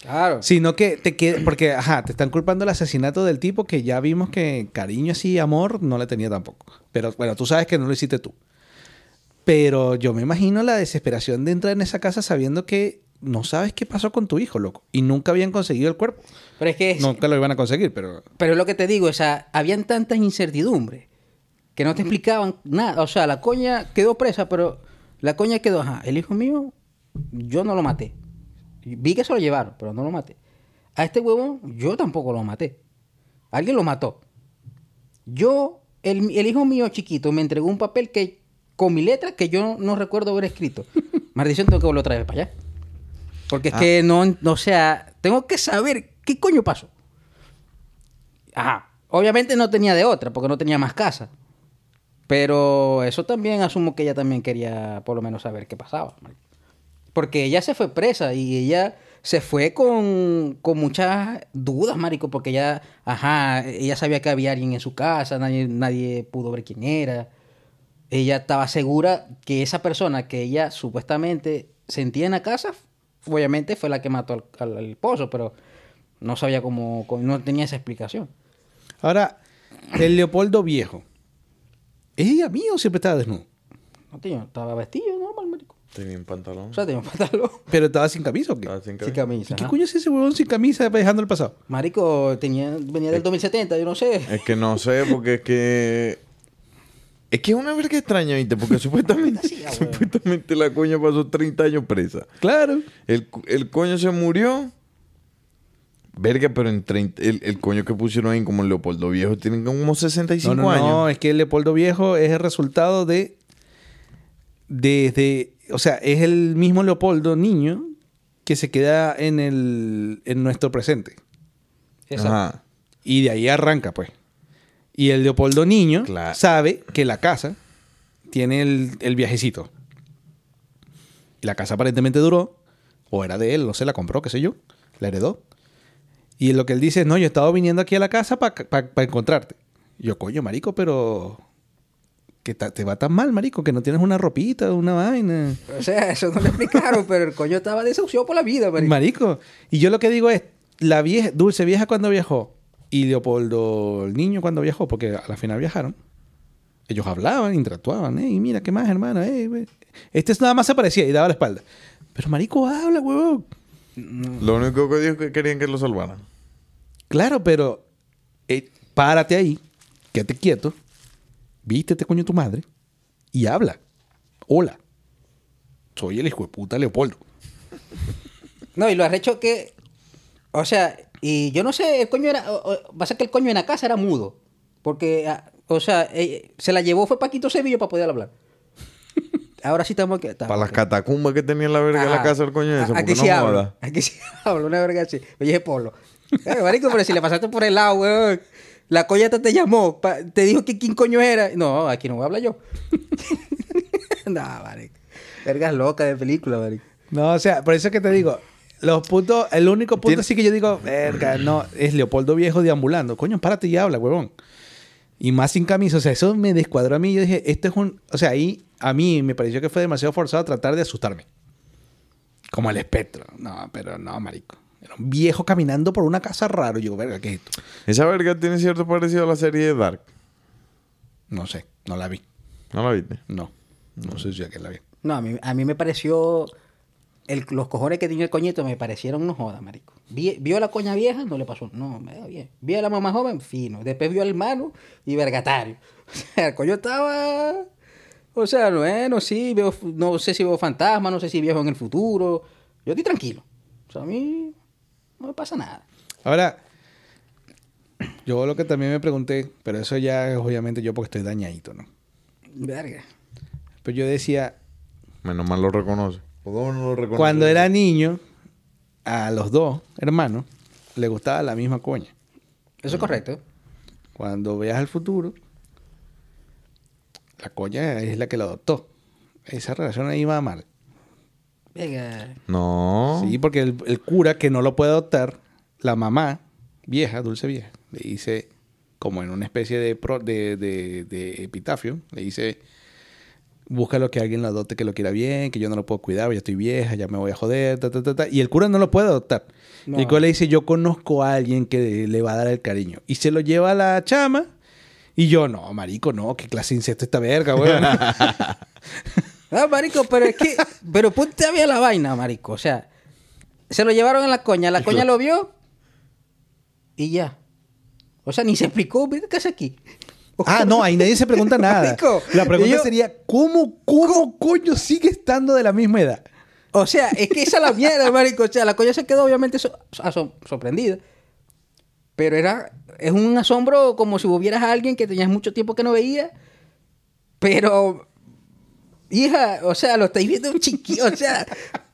Claro. sino que te quede, porque, ajá, te están culpando el asesinato del tipo que ya vimos que cariño así, amor, no le tenía tampoco. Pero bueno, tú sabes que no lo hiciste tú. Pero yo me imagino la desesperación de entrar en esa casa sabiendo que no sabes qué pasó con tu hijo, loco. Y nunca habían conseguido el cuerpo. Pero es que es- Nunca lo iban a conseguir, pero... Pero es lo que te digo, o sea, habían tantas incertidumbres que no te explicaban nada. O sea, la coña quedó presa, pero la coña quedó, ajá, el hijo mío, yo no lo maté. Vi que se lo llevaron, pero no lo maté. A este huevón yo tampoco lo maté. Alguien lo mató. Yo, el, el hijo mío chiquito me entregó un papel que con mi letra que yo no recuerdo haber escrito. Maldición, tengo que volver otra vez para allá. Porque es Ah. que no, no, o sea, tengo que saber qué coño pasó. Ajá. Obviamente no tenía de otra, porque no tenía más casa. Pero eso también asumo que ella también quería por lo menos saber qué pasaba. Porque ella se fue presa y ella se fue con, con muchas dudas, marico, porque ella, ajá, ella sabía que había alguien en su casa, nadie, nadie pudo ver quién era. Ella estaba segura que esa persona que ella supuestamente sentía en la casa, obviamente fue la que mató al, al- al esposo, pero no sabía cómo, cómo- no tenía esa explicación. Ahora, el Leopoldo viejo. ¿Es ella mía o siempre estaba desnudo? No tenía, estaba vestido normal, marico. Tenía un pantalón. O sea, tenía un pantalón ¿Pero estaba sin camisa o qué? Estaba sin sin cabeza. camisa. ¿Y ¿Qué ajá. coño es ese huevón sin camisa dejando el pasado? Marico, tenía, venía del 2070, yo no sé. Es que no sé, porque es que. Es que es una verga extraña, ¿viste? Porque supuestamente, supuestamente la coña pasó 30 años presa. Claro. El, el coño se murió. Verga, pero en 30, el, el coño que pusieron ahí como Leopoldo Viejo tienen como 65 No, no, años. no, es que el Leopoldo viejo es el resultado de. Desde. O sea, es el mismo Leopoldo niño que se queda en, el, en nuestro presente. Exacto. Ajá. Y de ahí arranca, pues. Y el Leopoldo niño Claro. sabe que la casa tiene el, el viajecito. Y la casa aparentemente duró, o era de él, no sé, la compró, qué sé yo, la heredó. Y lo que él dice es, no, yo he estado viniendo aquí a la casa para encontrarte. Y yo, coño, marico, pero... Que te va tan mal, marico, que no tienes una ropita, una vaina. O sea, eso no le explicaron, pero el coño estaba desahuciado por la vida, marico. Marico. Y yo lo que digo es, la vieja, Dulce Vieja cuando viajó y Leopoldo el niño cuando viajó, porque a la final viajaron, ellos hablaban, interactuaban, y mira, ¿qué más, hermano? Ey, güey". este es nada más se parecía y daba la espalda. Pero marico, habla, huevón. Lo único que dijo es que querían que lo salvaran. Claro, pero eh, párate ahí, quédate quieto, vístete, coño, tu madre, y habla. Hola. Soy el hijo de puta Leopoldo. No, y lo arrecho que. O sea, y yo no sé, el coño era. o- o- Va a ser que el coño en la casa era mudo. Porque, ah, o sea, eh, se la llevó fue Paquito Sevillo para poder hablar. Ahora sí estamos. que- Para las catacumbas que tenía en la verga de la casa del coño ese, Aquí no sí hablo. joda. Aquí sí hablo, una verga así. Oye, Polo. Eh, marico, pero si le pasaste por el lado, weón. La collata te llamó, te dijo que quién coño era. No, aquí no voy a hablar yo. no, marico. Vergas locas de película, marico. No, o sea, por eso es que te digo, los puntos, el único punto sí que yo digo, verga, no, es Leopoldo Viejo deambulando. Coño, párate y habla, huevón. Y más sin camisa, o sea, eso me descuadró a mí. Yo dije, esto es un, o sea, ahí a mí me pareció que fue demasiado forzado tratar de asustarme. Como el espectro. No, pero no, marico. Era un viejo caminando por una casa raro. Yo, verga, ¿qué es esto? Esa verga tiene cierto parecido a la serie de Dark. No sé, no la vi. ¿No la viste? No, no sé si aquel la vi. No, a mí, a mí me pareció. el- los cojones que tenía el coñito me parecieron no joda, marico. Vi- vio a la coña vieja, no le pasó. No, me da bien. Vio a la mamá joven, fino. Después vio al hermano y vergatario. O sea, el coño estaba. O sea, bueno, sí, veo, no sé si veo fantasmas, no sé si viejo en el futuro. Yo estoy tranquilo. O sea, a mí no me pasa nada. Ahora, yo lo que también me pregunté, pero eso ya es obviamente yo porque estoy dañadito, ¿no? Verga. Pero yo decía, Menos mal lo reconoce. ¿Por qué no lo reconoce? cuando era niño, a los dos hermanos le gustaba la misma coña. Eso es correcto. Cuando veas el futuro, la coña es la que lo adoptó. Esa relación ahí va mal. No. Sí, porque el, el cura que no lo puede adoptar, la mamá, vieja, dulce vieja, le dice, como en una especie de, pro- de, de- de epitafio, le dice, búscalo que alguien lo adopte que lo quiera bien, que yo no lo puedo cuidar, ya estoy vieja, ya me voy a joder, ta, ta, ta, ta. Y el cura no lo puede adoptar. No. Y el cura le dice, yo conozco a alguien que le va a dar el cariño. Y se lo lleva a la chama. Y yo, no, marico, no, qué clase de incesto esta verga, weón. No, marico, pero es que... pero ponte a ver la vaina, marico. O sea, se lo llevaron en la coña. La coña lo vio y ya. O sea, ni se explicó. ¿qué hace aquí? Ah, no, ahí nadie se pregunta nada. Marico, La pregunta yo- sería, ¿cómo, cómo coño sigue estando de la misma edad? O sea, es que esa es la mierda, marico. O sea, la coña se quedó obviamente so- sorprendida. Pero era... Es un asombro como si hubieras a alguien que tenías mucho tiempo que no veía. Pero... Hija, o sea, lo estáis viendo un chiquillo. O sea,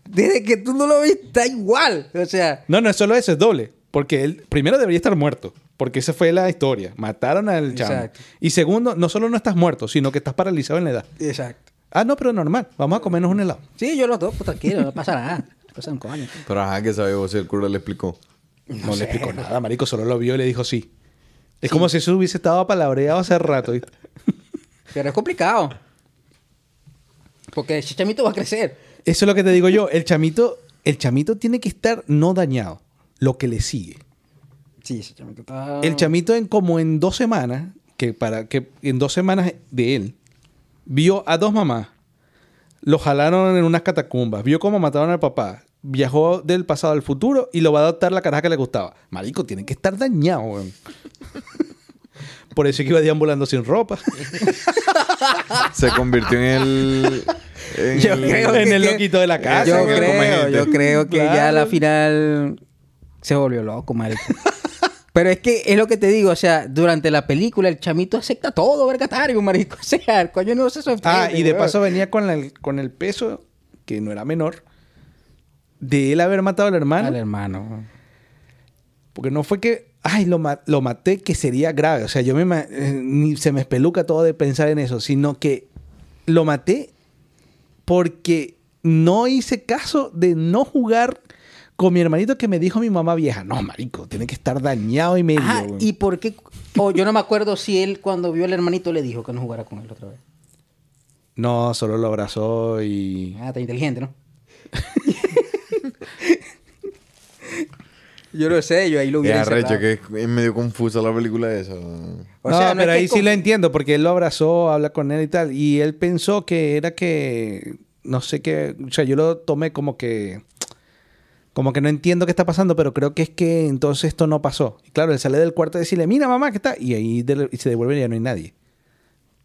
desde que tú no lo ves, está igual. O sea... No, no es solo eso, es doble. Porque él primero debería estar muerto. Porque esa fue la historia. Mataron al chamo. Exacto. Y segundo, no solo no estás muerto, sino que estás paralizado en la edad. Exacto. Ah, no, pero normal. Vamos a comernos un helado. Sí, yo los dos, pues tranquilo, no pasa nada. Pasa un coño. Pero ajá, que sabe vos si el cura le explicó. No, le explicó nada, marico. Solo lo vio y le dijo sí. Es como si eso hubiese estado palabreado hace rato. Pero es complicado. Porque ese chamito va a crecer. Eso es lo que te digo yo. El chamito, el chamito tiene que estar no dañado. Lo que le sigue. Sí, ese chamito está... El chamito en como en dos semanas, que para que en dos semanas de él, vio a dos mamás. Lo jalaron en unas catacumbas. Vio cómo mataron al papá. Viajó del pasado al futuro y lo va a adoptar la caraja que le gustaba. Marico, tiene que estar dañado, weón. Por eso es que iba deambulando sin ropa. Se convirtió en el. en Yo el- creo en que- el loquito de la casa. yo creo, yo creo que ya a la final se volvió loco, marico. Pero es que es lo que te digo, o sea, durante la película el chamito acepta todo, vergatario, marico. O sea, el coño no se sorprende. Ah, y de paso venía con el, con el peso, que no era menor, de él haber matado al hermano. Al hermano. Porque no fue que, ay, lo, ma- lo maté, que sería grave. O sea, yo me, eh, ni se me espeluca todo de pensar en eso, sino que lo maté porque no hice caso de no jugar con mi hermanito que me dijo mi mamá vieja. No, marico, tiene que estar dañado y medio. Ah, güey". ¿y por qué? O yo no me acuerdo si él cuando vio al hermanito le dijo que no jugara con él otra vez. No, solo lo abrazó y... Ah, está inteligente, ¿no? yo lo sé, yo ahí lo hubiera arrecho, encerrado. que es- medio confusa la película esa. O no, sea, no pero es que ahí sí lo entiendo, porque él lo abrazó, habla con él y tal. Y él pensó que era que. No sé qué. O sea, yo lo tomé como que. Como que no entiendo qué está pasando, pero creo que es que entonces esto no pasó. Y claro, él sale del cuarto a decirle, mira mamá, ¿qué está? Y ahí de- y se devuelve y ya no hay nadie.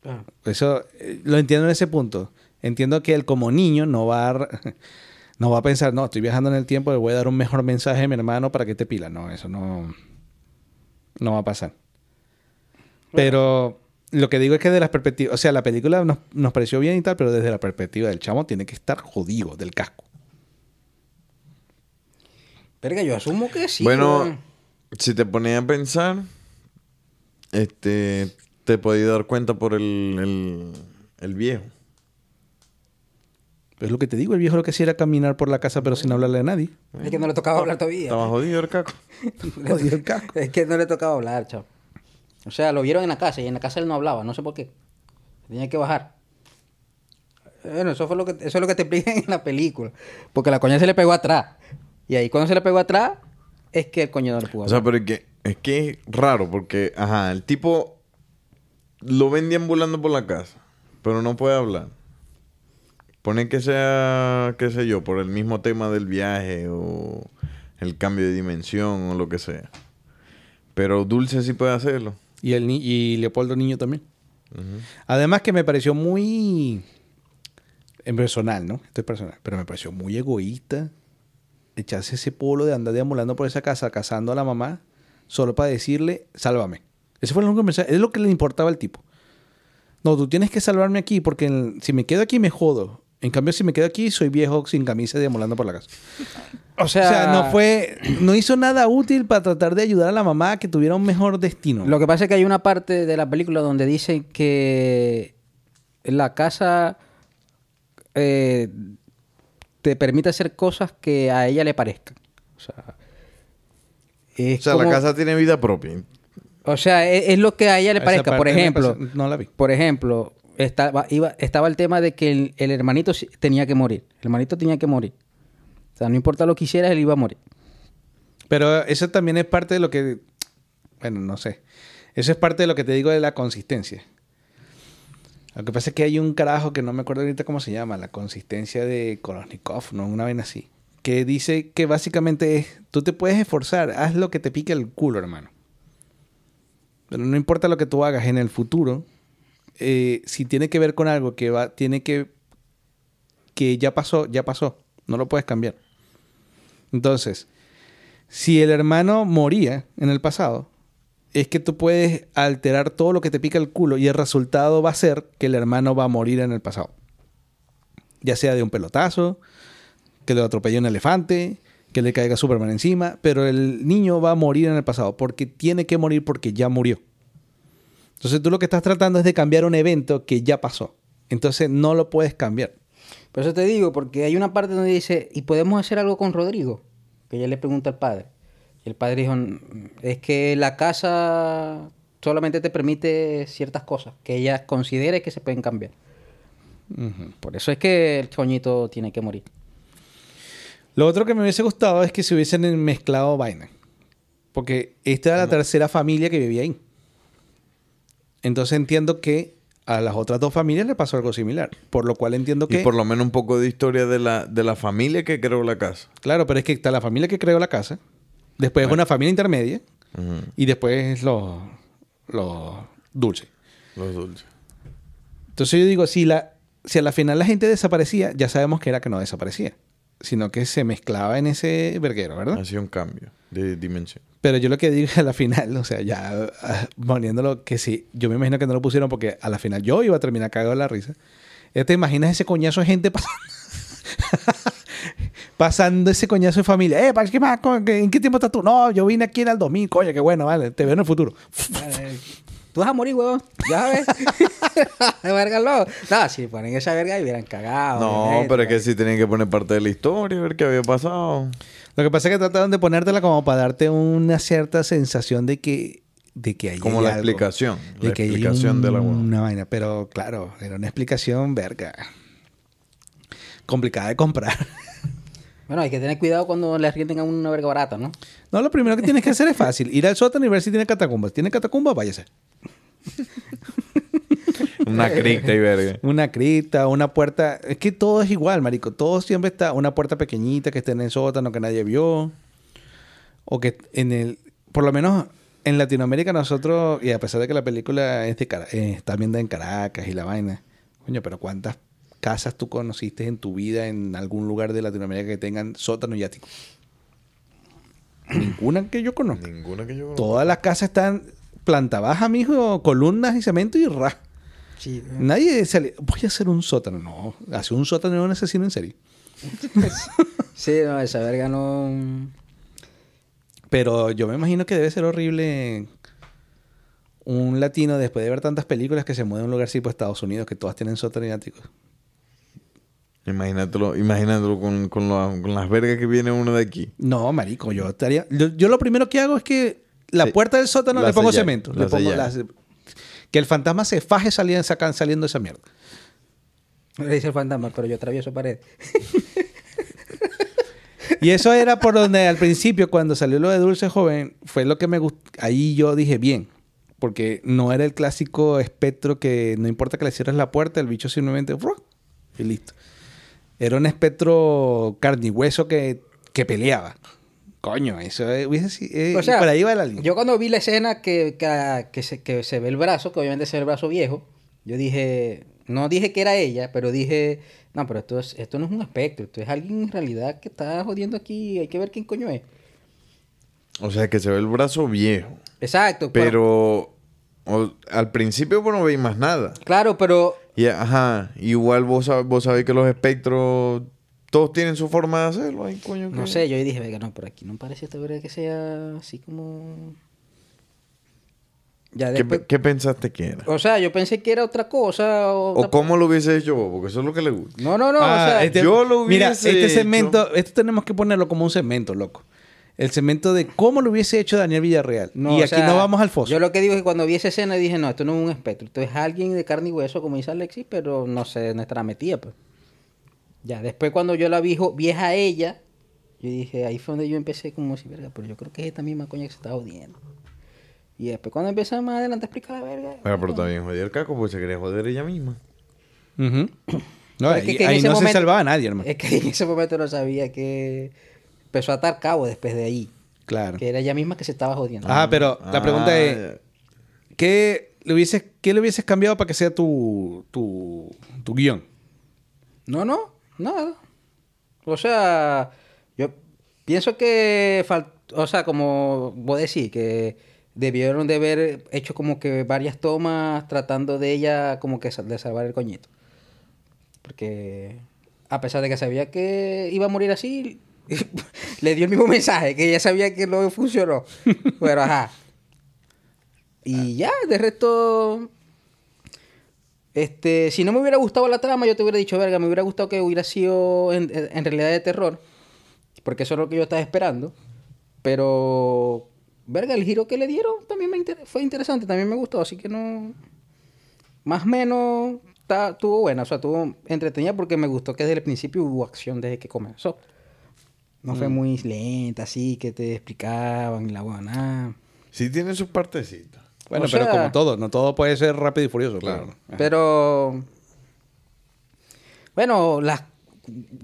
Ah. Eso eh, lo entiendo en ese punto. Entiendo que él como niño no va a, no va a pensar, no, estoy viajando en el tiempo, le voy a dar un mejor mensaje a mi hermano para que te pila. No, eso no, no va a pasar. Pero lo que digo es que de las perspectivas, o sea, la película nos, nos pareció bien y tal, pero desde la perspectiva del chamo tiene que estar jodido del casco. Verga, yo asumo que sí. bueno, si te ponías a pensar, este, te podías dar cuenta por el, el, el viejo. Es lo que te digo, el viejo lo que hacía era caminar por la casa pero sin hablarle a nadie. Es que no le tocaba hablar todavía. Estaba jodido el caco. Jodido el casco. Es que no le tocaba hablar, chavo. O sea, lo vieron en la casa y en la casa él no hablaba, no sé por qué. Tenía que bajar. Bueno, eso fue lo que eso es lo que te explican en la película, porque la coña se le pegó atrás. Y ahí cuando se le pegó atrás es que el coño no le pudo O sea, pero es que, es que es raro porque, ajá, el tipo lo ven deambulando por la casa, pero no puede hablar. Pone que sea, qué sé yo, por el mismo tema del viaje o el cambio de dimensión o lo que sea. Pero Dulce sí puede hacerlo. Y, el ni- y Leopoldo Niño también. Además que me pareció muy... En personal, ¿no? Esto es personal. Pero me pareció muy egoísta echarse ese polo de andar deambulando por esa casa cazando a la mamá solo para decirle, sálvame. Ese fue el único mensaje. Es lo que le importaba al tipo. No, tú tienes que salvarme aquí porque si me quedo aquí me jodo. En cambio, si me quedo aquí, soy viejo sin camisa deambulando por la casa. o O sea, no fue... No hizo nada útil para tratar de ayudar a la mamá a que tuviera un mejor destino. Lo que pasa es que hay una parte de la película donde dicen que la casa eh, te permite hacer cosas que a ella le parezcan. O sea, es O sea, como- la casa tiene vida propia. O sea, es, es lo que a ella le parezca. Por ejemplo, no la vi. por ejemplo, estaba, iba, estaba el tema de que el, hermanito tenía que morir. El hermanito tenía que morir. O sea, no importa lo que hiciera, él iba a morir. Pero eso también es parte de lo que. Bueno, no sé. Eso es parte de lo que te digo de la consistencia. Lo que pasa es que hay un carajo que no me acuerdo ahorita cómo se llama, la consistencia de Kolosnikov, ¿no? Una vez así. Que dice que básicamente es: tú te puedes esforzar, haz lo que te pique el culo, hermano. Pero no importa lo que tú hagas en el futuro, eh, si tiene que ver con algo que va, tiene que. que ya pasó, ya pasó. No lo puedes cambiar. Entonces, si el hermano moría en el pasado, es que tú puedes alterar todo lo que te pica el culo y el resultado va a ser que el hermano va a morir en el pasado. Ya sea de un pelotazo, que le atropelle un elefante, que le caiga Superman encima, pero el niño va a morir en el pasado porque tiene que morir porque ya murió. Entonces tú lo que estás tratando es de cambiar un evento que ya pasó. Entonces no lo puedes cambiar. Por eso te digo, porque hay una parte donde dice, ¿y podemos hacer algo con Rodrigo? Que ella le pregunta al padre. Y el padre dijo, "Mm, es que la casa solamente te permite ciertas cosas que ella considere que se pueden cambiar. Por eso es que el coñito tiene que morir. Lo otro que me hubiese gustado es que se hubiesen mezclado vainas. Porque esta era la tercera familia que vivía ahí. Entonces entiendo que a las otras dos familias le pasó algo similar. Por lo cual entiendo que... Y por lo menos un poco de historia de la, de la familia que creó la casa. Claro, pero es que está la familia que creó la casa. Después es una familia intermedia. Y después los, los dulces. Los dulces. Entonces yo digo, si, la, si a la final la gente desaparecía, ya sabemos que era que no desaparecía. Sino que se mezclaba en ese verguero, ¿verdad? Hacía un cambio de dimensión. Pero yo lo que digo a la final, o sea, ya ah, poniéndolo que sí, yo me imagino que no lo pusieron porque a la final yo iba a terminar cagado de la risa. Ya ¿Te imaginas ese coñazo de gente pasando? pasando ese coñazo de familia. Eh, ¿para qué más? ¿En qué tiempo estás tú? No, yo vine aquí en el 2000, coño, qué bueno, vale, te veo en el futuro. Tú vas a morir, huevón. Ya sabes. verga, no. No, si ponen esa verga y hubieran cagado. No, pero es que sí tenían que poner parte de la historia, ver qué había pasado. Lo que pasa es que trataron de ponértela como para darte una cierta sensación de que, de que hay Como hay la algo. explicación. De La que hay explicación de la hueá. Una vaina, pero claro, era una explicación verga. Complicada de comprar. Bueno, hay que tener cuidado cuando le arrienden a una verga barata, ¿no? No, lo primero que tienes que hacer es fácil. Ir al sótano y ver si tiene catacumbas. ¿Tiene catacumbas? Váyase. Una cripta y verga. Una cripta, una puerta. Es que todo es igual, marico. Todo siempre está. Una puerta pequeñita que esté en el sótano que nadie vio. O que en el. Por lo menos en Latinoamérica nosotros, y a pesar de que la película es de eh, está ambientada en Caracas y la vaina. Coño, pero ¿cuántas casas tú conociste en tu vida en algún lugar de Latinoamérica que tengan sótano y ático? Ninguna que yo conozca. Ninguna que yo conozca. Todas las casas están planta baja, mijo, columnas y cemento y ra. Sí. Nadie sale, voy a hacer un sótano. No, hacer un sótano es un asesino en serie. Sí, no, esa verga no. Pero yo me imagino que debe ser horrible un latino después de ver tantas películas que se mueve a un lugar tipo Estados Unidos que todas tienen sótano y ático. Imagínatelo, imagínatelo con, con, la- con las vergas que viene uno de aquí. No, marico, yo estaría... Yo, yo lo primero que hago es que la Sí. puerta del sótano La le pongo sellar, cemento. la Le pongo las- que el fantasma se faje saliendo, sacan, saliendo de esa mierda. Le dice el fantasma, pero yo atravieso pared. Y eso era por donde al principio, cuando salió lo de Dulce Joven, fue lo que me gustó. Ahí yo dije bien. Porque no era el clásico espectro que no importa que le cierres la puerta, el bicho simplemente... Y listo. Era un espectro carne y hueso que, que peleaba. Coño, eso hubiese sido... eh, O sea, por ahí va la línea. Yo cuando vi la escena que, que, que se, que se ve el brazo, que obviamente se ve el brazo viejo, yo dije, no dije que era ella, pero dije, no, pero esto, es, esto no es un espectro, esto es alguien en realidad que está jodiendo aquí, hay que ver quién coño es. O sea, que se ve el brazo viejo. Exacto, Pero o- al principio vos no veis más nada. claro, pero Y ajá, igual vos, sab- vos sabés que los espectros todos tienen su forma de hacerlo. Ay, coño, no que- sé, yo dije, venga, no, por aquí no parece esta verdad que sea así como... Ya ¿Qué, después... qué pensaste que era? O sea, yo pensé que era otra cosa. O, ¿O cómo lo hubiese hecho vos? Porque eso es lo que le gusta. No, no, no. Ah, o sea, este- yo lo Mira, hubiese este hecho. segmento, esto tenemos que ponerlo como un segmento, loco. El segmento de cómo lo hubiese hecho Daniel Villarreal. No, y aquí sea, no vamos al foso. Yo lo que digo es que cuando vi esa escena dije, no, esto no es un espectro. Esto es alguien de carne y hueso, como dice Alexis, pero no sé estará metida, pues. Ya, después cuando yo la vi jo- vieja a ella, yo dije, ahí fue donde yo empecé como si, verga, pero yo creo que es esta misma coña que se está jodiendo. Y después cuando empecé más adelante a explicar la verga. Bueno, pero también jodía el caco porque se quería joder ella misma. No, es ahí, que en ahí ese no se momento- salvaba a nadie, hermano. Es que en ese momento no sabía que empezó a atar cabo después de ahí. Claro. Que era ella misma que se estaba jodiendo. Ajá, pero la pregunta Ah, es, ¿qué le hubieses, qué le hubieses cambiado para que sea tu, tu, tu guion? No, no, nada. O sea, yo pienso que o sea, como vos decís, que debieron de haber hecho como que varias tomas tratando de ella como que sal- de salvar el coñito. Porque a pesar de que sabía que iba a morir así, le dio el mismo mensaje, que ella sabía que no funcionó. Pero ajá. Y ya, de resto, este, si no me hubiera gustado la trama, yo te hubiera dicho, verga, me hubiera gustado que hubiera sido en, en realidad de terror. Porque eso es lo que yo estaba esperando. Pero, verga, el giro que le dieron también me inter- fue interesante, también me gustó. Así que no. Más o menos estuvo buena, o sea, estuvo entretenida porque me gustó que desde el principio hubo acción desde que comenzó. No fue muy lenta, así, que te explicaban y la buena. Sí tiene sus partecitas. Bueno, O pero sea- como todo, no todo puede ser rápido y furioso, Claro. Pero. Bueno, las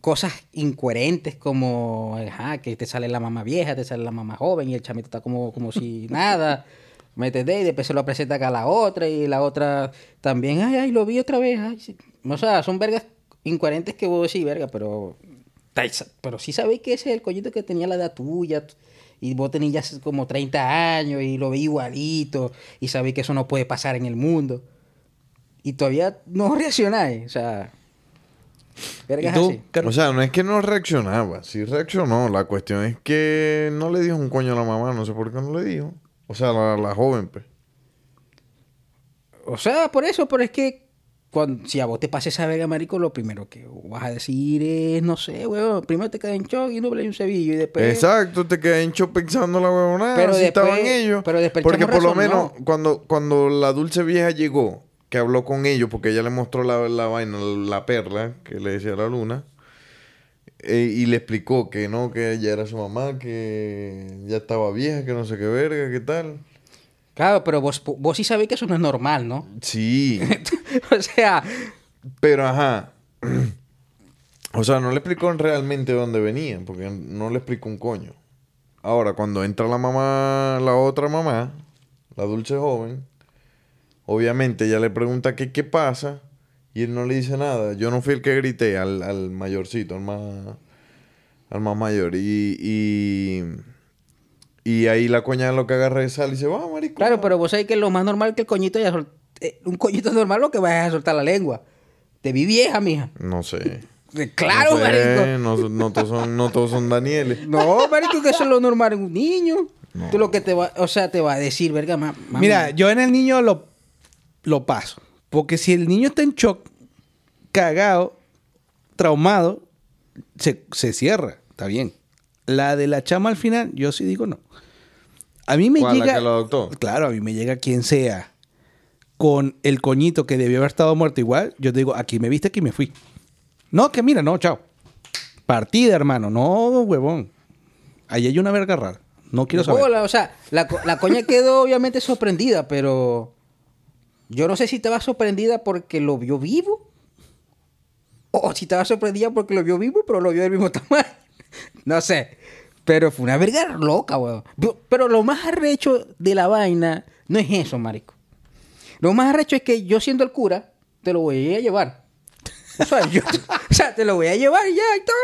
cosas incoherentes como ajá, que te sale la mamá vieja, te sale la mamá joven y el chamito está como, como si nada. ¿Me entendés? Y después se lo presenta acá a la otra y la otra también, ay, ay, lo vi otra vez. ay, sí". O sea, son vergas incoherentes que vos decís, verga, pero. Pero sí sabéis que ese es el coñito que tenía la edad tuya. Y vos tenías ya como 30 años y lo vi igualito. Y sabéis que eso no puede pasar en el mundo y todavía no reaccionáis. O sea, ¿Y tú? O sea, no es que no reaccionaba, sí reaccionó. La cuestión es que no le dijo un coño a la mamá, no sé por qué no le dijo. O sea, la, la joven, pues. O sea, por eso, pero es que cuando, si a vos te pasa esa verga, marico, lo primero que vas a decir es, no sé, weón, primero te quedas en shock y no un cebillo y después... Exacto, te quedé en shock pensando la huevonada. Pero Así después- estaban ellos. pero después porque por lo menos cuando, cuando la dulce vieja llegó, que habló con ellos, porque ella le mostró la, la vaina, la perla, que le decía la luna, eh, y le explicó que no, que ella era su mamá, que ya estaba vieja, que no sé qué verga, qué tal. Claro, pero vos, vos sí sabés que eso no es normal, ¿no? Sí, o sea, pero ajá. O sea, no le explicó realmente dónde venían, porque no le explicó un coño. Ahora, cuando entra la mamá, la otra mamá, la dulce joven, obviamente ella le pregunta que qué pasa y él no le dice nada. Yo no fui el que grité al, al mayorcito, al más, al más mayor. Y, y, y ahí la coña lo que agarra es sal y se va, marico. claro, pero vos sabés que lo más normal que el coñito ya sol- eh, un coñito normal lo que vas a soltar la lengua. Te vi vieja, mija. No sé. Claro, no sé, marico. No, no todos son, no todos son Danieles. No, marico, que eso es lo normal en un niño. Tú lo que te va, o sea, te va a decir, verga, ma- mami. Mira, yo en el niño lo, lo paso. Porque si el niño está en shock, cagado, traumado, se, se cierra. Está bien. La de la chama al final, yo sí digo no. A mí me ¿Cuál, la llega. que lo adoptó? Claro, a mí me llega quien sea con el coñito que debió haber estado muerto igual. Yo digo, aquí me viste, aquí me fui. No, que mira, no, chao. Partida, hermano. No, huevón. Ahí hay una verga rara. No quiero saber. bola, o sea, la, la coña quedó obviamente sorprendida, pero yo no sé si estaba sorprendida porque lo vio vivo o si estaba sorprendida porque lo vio vivo, pero lo vio del mismo tamaño. No sé. Pero fue una verga loca, weón. Pero lo más arrecho de la vaina no es eso, marico. Lo más arrecho es que yo siendo el cura, te lo voy a llevar. O sea, yo, o sea, te lo voy a llevar y ya, y todo.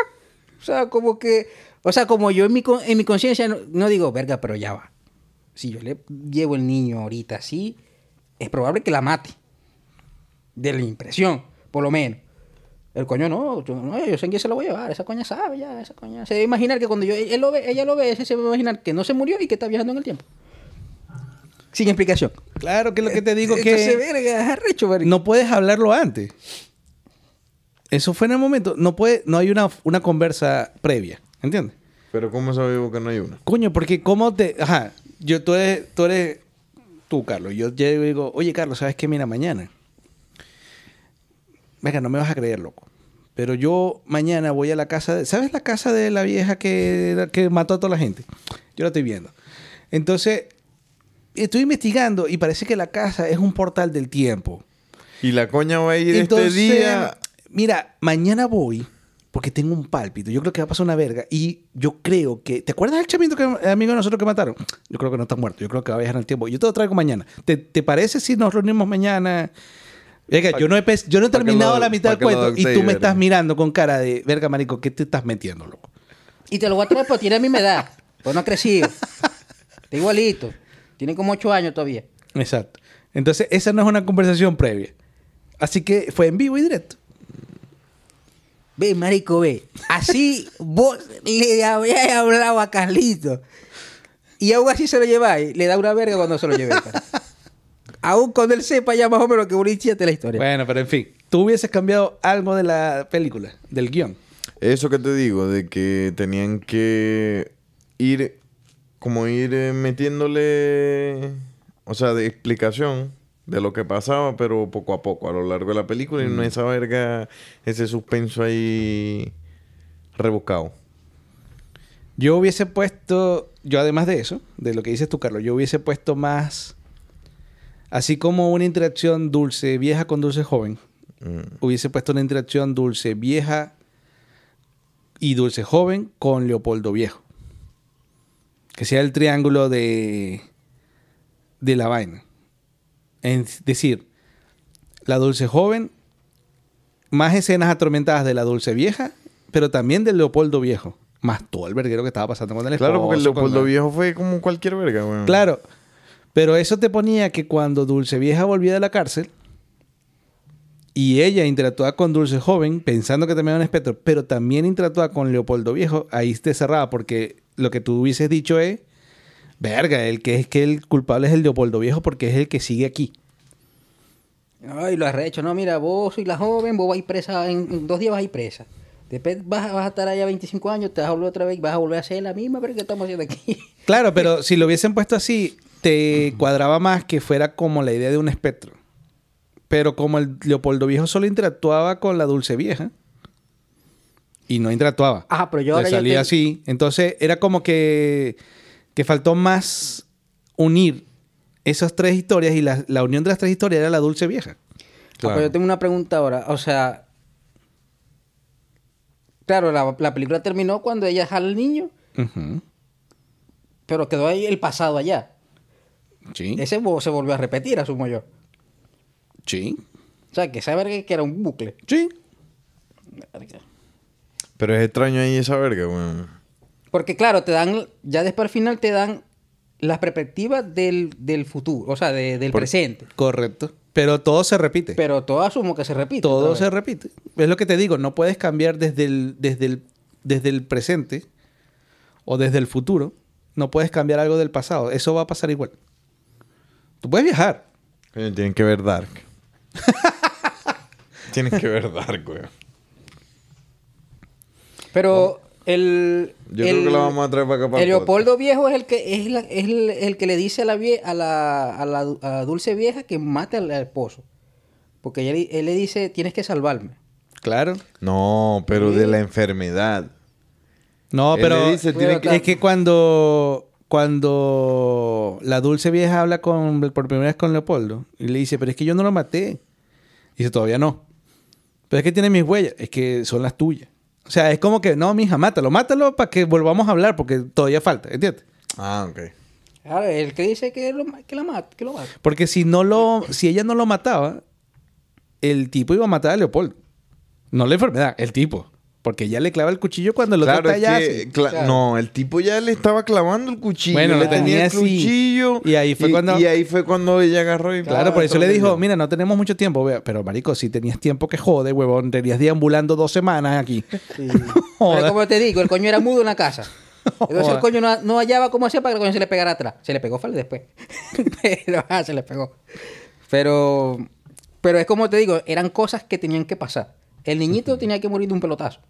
O sea, como que, o sea, como yo en mi, en mi conciencia no, digo, verga, pero ya va. Si yo le llevo el niño ahorita así, es probable que la mate. De la impresión, por lo menos. El coño no, yo, no, yo sé quién se lo voy a llevar. Esa coña sabe ya, esa coña. Se debe imaginar que cuando yo, él lo ve, ella lo ve, ese se va a imaginar que no se murió y que está viajando en el tiempo. Sin explicación. Claro que es lo que te digo Entonces, que verga, arrecho, no puedes hablarlo antes. Eso fue en el momento. No puede, no hay una, una conversa previa. ¿Entiendes? Pero ¿cómo sabemos que no hay una? Coño, porque cómo te. Ajá. Yo, tú eres, tú eres. Tú, Carlos. Yo llego y digo, oye, Carlos, ¿sabes qué? Mira, mañana. Venga, no me vas a creer, loco. Pero yo mañana voy a la casa de. ¿Sabes la casa de la vieja que, que mató a toda la gente? Yo la estoy viendo. Entonces, estoy investigando y parece que la casa es un portal del tiempo. Y la coña va a ir Entonces, este día. Mira, mañana voy porque tengo un pálpito. Yo creo que va a pasar una verga. Y yo creo que. ¿Te acuerdas del chamito que el amigo de nosotros que mataron? Yo creo que no está muerto. Yo creo que va a viajar en el tiempo. Yo te lo traigo mañana. ¿Te, te parece si nos reunimos mañana? Venga, yo no he, yo no terminado lo- la mitad del cuento y tú me estás mirando con cara de, verga, marico, ¿qué te estás metiendo, loco? Y te lo voy a traer, pero tiene mi edad. Pues no ha crecido. Está igualito. Tiene como ocho años todavía. Exacto. Entonces, esa no es una conversación previa. Así que fue en vivo y directo. Ve, marico, ve. Así vos le habías hablado a Carlito. Y aún así se lo lleváis. Le da una verga cuando se lo llevé. cara. aún cuando él sepa ya más o menos que de la historia. Bueno, pero en fin, tú hubieses cambiado algo de la película, del guion. Eso que te digo, de que tenían que ir, como ir eh, metiéndole, o sea, de explicación de lo que pasaba, pero poco a poco, a lo largo de la película, y no esa verga, ese suspenso ahí rebuscado. Yo hubiese puesto, yo además de eso, de lo que dices tú, Carlos, yo hubiese puesto más, así como una interacción dulce vieja con dulce joven, Mm. hubiese puesto una interacción dulce vieja y dulce joven con Leopoldo Viejo. Que sea el triángulo de, de la vaina. Es decir, la dulce joven, más escenas atormentadas de la dulce vieja, pero también del Leopoldo Viejo. Más todo el verguero que estaba pasando con el Claro, porque el esposo, con Leopoldo Viejo fue como cualquier verga, weón. Claro. Pero eso te ponía que cuando Dulce Vieja volvía de la cárcel y ella interactuaba con Dulce Joven pensando que también era un espectro, pero también interactuaba con Leopoldo Viejo, ahí te cerraba porque lo que tú hubieses dicho es, verga, el que es que el culpable es el Leopoldo Viejo porque es el que sigue aquí. Ay, lo arrecho. No, mira, vos sois la joven, vos vas a ir presa, en, en dos días vas a ir presa. Después vas, a- vas a estar allá 25 años, te vas a volver otra vez, vas a volver a hacer la misma, pero ¿qué estamos haciendo aquí? Claro, pero si lo hubiesen puesto así, te cuadraba más que fuera como la idea de un espectro. Pero como el Leopoldo Viejo solo interactuaba con la Dulce Vieja y no interactuaba. Ajá, pero yo ahora Le salía te- así. Entonces era como que, que faltó más unir esas tres historias y la, la unión de las tres historias era la Dulce Vieja. Ah, Claro. pero yo tengo una pregunta ahora. O sea, claro, la, la película terminó cuando ella jala al niño, pero quedó ahí el pasado allá. Sí. Ese se volvió a repetir, asumo yo. Sí. O sea, que saber que era un bucle. Sí. Pero es extraño ahí esa verga, weón. Porque claro, te dan, ya después al final te dan las perspectivas del, del futuro, o sea, de- del Por- presente. Correcto. Pero todo se repite. Pero todo asumo que se repite. Todo se repite. Es lo que te digo, no puedes cambiar desde el, desde el, desde el presente o desde el futuro. No puedes cambiar algo del pasado. Eso va a pasar igual. Tú puedes viajar. Coño, tienen que ver Dark. tienen que ver Dark, weón. Pero el. Yo el- creo que la vamos a traer para acá para El el Leopoldo viejo es el que es, la- es el, el que le dice a la, vie- a la, a la, a la dulce vieja que mate al, al esposo. Porque él, él le dice, tienes que salvarme. Claro. No, pero de la enfermedad. No, Él pero le dice, tiene que- es que cuando, cuando la dulce vieja habla con, por primera vez con Leopoldo y le dice, pero es que yo no lo maté. Dice, todavía no. Pero es que tiene mis huellas. Es que son las tuyas. O sea, es como que, no, mija, mátalo. Mátalo para que volvamos a hablar porque todavía falta. ¿Entiendes? Ah, ok. Claro, el que dice que lo, que la mate, que lo mate. Porque si no lo, si ella no lo mataba, el tipo iba a matar a Leopoldo. No la enfermedad, el tipo. Porque ella le clava el cuchillo cuando lo Claro, trata es ya. que, así. cla- Claro. no, el tipo ya le estaba clavando el cuchillo. Bueno, le lo tenía el así. cuchillo. Y ahí fue cuando- Y ahí fue cuando ella agarró y... Claro, por eso le dijo, mira, no tenemos mucho tiempo, vea. Pero, marico, si tenías tiempo que jode, huevón, tenías deambulando dos semanas aquí. Joda. Pero como te digo, el coño era mudo en la casa. Entonces el coño no, no hallaba cómo hacer para que el coño se le pegara atrás. Se le pegó fue después. pero ah, se le pegó. Pero, pero es como te digo, eran cosas que tenían que pasar. El niñito tenía que morir de un pelotazo.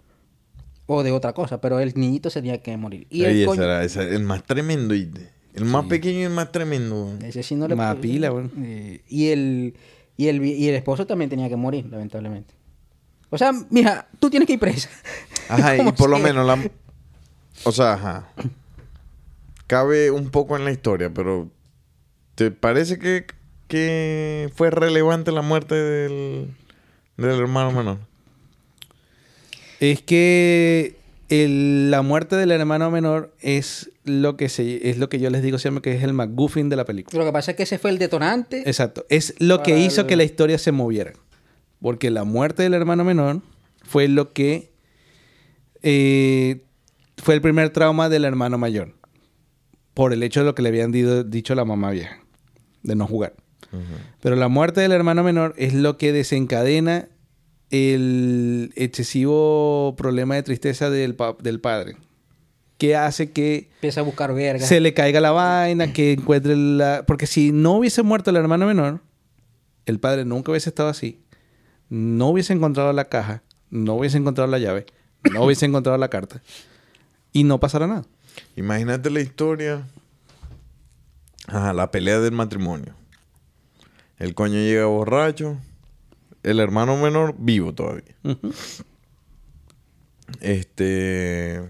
O de otra cosa, pero el niñito se tenía que morir. Y el coño... era, el más tremendo. El más pequeño y el más tremendo. Ese sí no le Más pila, weón. Y, el, y, el, y el esposo también tenía que morir, lamentablemente. O sea, mija, tú tienes que ir presa. Ajá, y por lo menos la... O sea, ajá. Cabe un poco en la historia, pero... ¿Te parece que, que fue relevante la muerte del, del hermano menor? Es que el- la muerte del hermano menor es lo que se, es lo que yo les digo siempre que es el McGuffin de la película. Lo que pasa es que ese fue el detonante. Exacto. Es lo que hizo el- que la historia se moviera. Porque la muerte del hermano menor fue lo que eh, fue el primer trauma del hermano mayor. Por el hecho de lo que le habían dido- dicho la mamá vieja, de no jugar. Pero la muerte del hermano menor es lo que desencadena el excesivo problema de tristeza del, pa- del padre. Que hace que Empieza a buscar verga. se le caiga la vaina, que encuentre la... Porque si no hubiese muerto el hermano menor, el padre nunca hubiese estado así. No hubiese encontrado la caja, no hubiese encontrado la llave, no hubiese encontrado la carta. Y no pasará nada. Imagínate la historia. Ajá, la pelea del matrimonio. El coño llega borracho. El hermano menor vivo todavía. Este.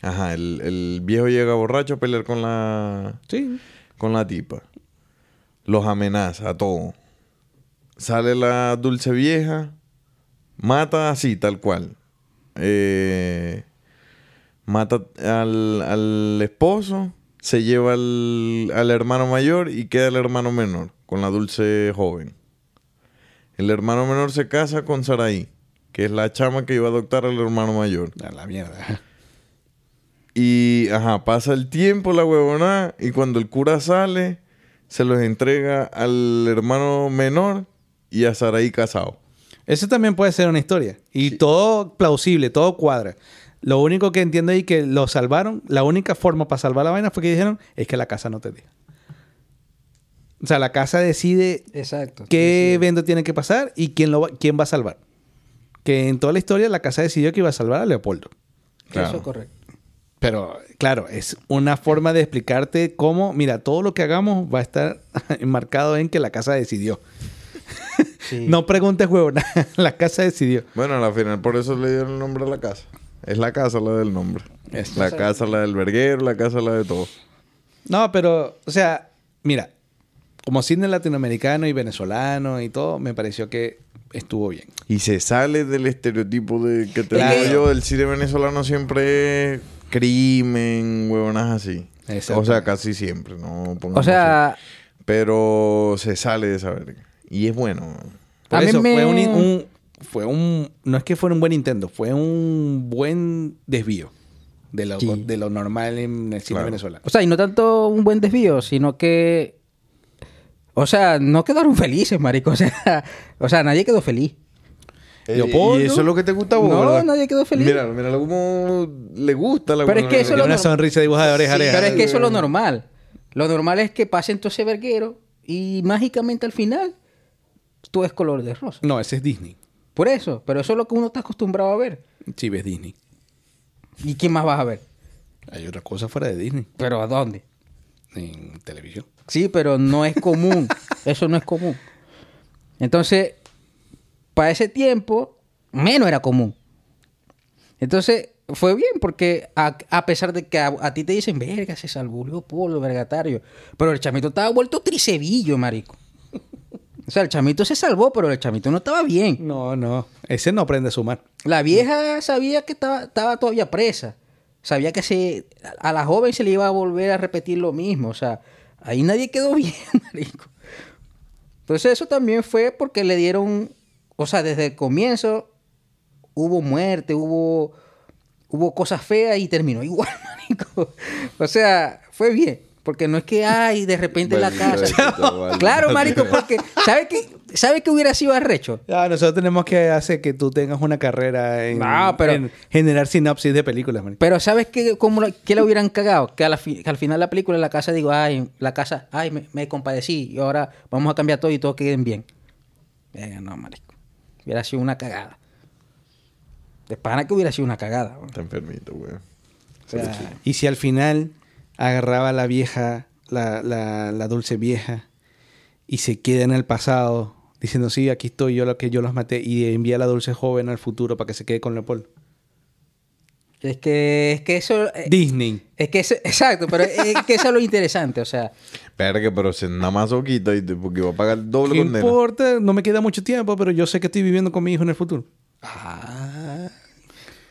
Ajá, el, el viejo llega borracho a pelear con la. Sí. con la tipa. Los amenaza a todos. Sale la dulce vieja. Mata así, tal cual. Eh, mata al, al esposo. Se lleva al, al hermano mayor y queda el hermano menor con la dulce joven. El hermano menor se casa con Saraí, que es la chama que iba a adoptar al hermano mayor. A la mierda. Y, ajá, pasa el tiempo, la huevona, y cuando el cura sale, se los entrega al hermano menor y a Saraí casado. Eso también puede ser una historia. Y todo plausible, todo cuadra. Lo único que entiendo ahí que lo salvaron, la única forma para salvar la vaina fue que dijeron, es que la casa no te deja. O sea, la casa decide Exacto. qué sí. evento tiene que pasar y quién, lo va, quién va a salvar. Que en toda la historia la casa decidió que iba a salvar a Leopoldo. Claro. Eso es correcto. Pero, claro, es una forma de explicarte cómo, mira, todo lo que hagamos va a estar enmarcado en que la casa decidió. Sí. No preguntes, huevón, la casa decidió. Bueno, al final por eso le dieron el nombre a la casa. Es la casa la del nombre. Es- la casa la del verguero, la casa la de todo. No, pero, o sea, mira, como cine latinoamericano y venezolano y todo, me pareció que estuvo bien. Y se sale del estereotipo de que te Claro. digo yo, del cine venezolano siempre es crimen, huevonas así. Exacto. O sea, casi siempre, no O sea, así. Pero se sale de esa verga. Y es bueno. Por A mí eso me- fue un, un- fue un, no es que fuera un buen intento, fue un buen desvío de lo, Sí. de lo normal en el cine Claro. venezolano. o sea, y no tanto un buen desvío, sino que. O sea, no quedaron felices, marico. O sea, o sea nadie quedó feliz. Leopoldo. Y eso es lo que te gusta a vos, No, ¿verdad? nadie quedó feliz. Míralo, míralo cómo le gusta la Pero es que eso lo una no- sonrisa dibujada de oreja Sí, pero es que eso es lo normal. Lo normal es que pasen todo ese verguero y mágicamente al final todo es color de rosa. No, ese es Disney. Por eso, pero eso es lo que uno está acostumbrado a ver. Sí, ves Disney. ¿Y quién más vas a ver? Hay otra cosa fuera de Disney. ¿Pero a dónde? En televisión. Sí, pero no es común. Eso no es común. Entonces, para ese tiempo, menos era común. Entonces, fue bien porque a, a pesar de que a, a ti te dicen, verga, se salvó Leopoldo, vergatario. Pero el chamito estaba vuelto tricebillo, marico. O sea, el chamito se salvó, pero el chamito no estaba bien. No, no. Ese no aprende a sumar. La vieja sabía que estaba, estaba todavía presa. Sabía que se, a la joven se le iba a volver a repetir lo mismo. O sea, ahí nadie quedó bien, marico. Entonces eso también fue porque le dieron, o sea, desde el comienzo hubo muerte, hubo, hubo cosas feas y terminó igual, marico. O sea, fue bien. Porque no es que, ay, de repente la casa... Claro, marico, porque ¿sabe qué, ¿sabe qué hubiera sido arrecho? Ah, nosotros tenemos que hacer que tú tengas una carrera en, No, pero- en generar sinopsis de películas, man. Pero ¿sabes qué, cómo la- qué la hubieran cagado? Que, a la fi- que al final de la película la casa digo, ay, la casa, ay, me, me compadecí y ahora vamos a cambiar todo y todos queden bien. Venga, no, marico. Hubiera sido una cagada. De pana que hubiera sido una cagada. Está enfermito, güey. O sea, Y si al final agarraba a la vieja, la, la, la dulce vieja, y se queda en el pasado, diciendo, sí, aquí estoy, yo lo que yo los maté, y envía a la dulce joven al futuro para que se quede con Leopoldo. es que, es que eso... eh, Disney. es que eso- exacto, pero es que eso es lo interesante, o sea... Verga, pero se nada más oquita y porque va a pagar el doble ¿Qué condena. importa? No me queda mucho tiempo, pero yo sé que estoy viviendo con mi hijo en el futuro.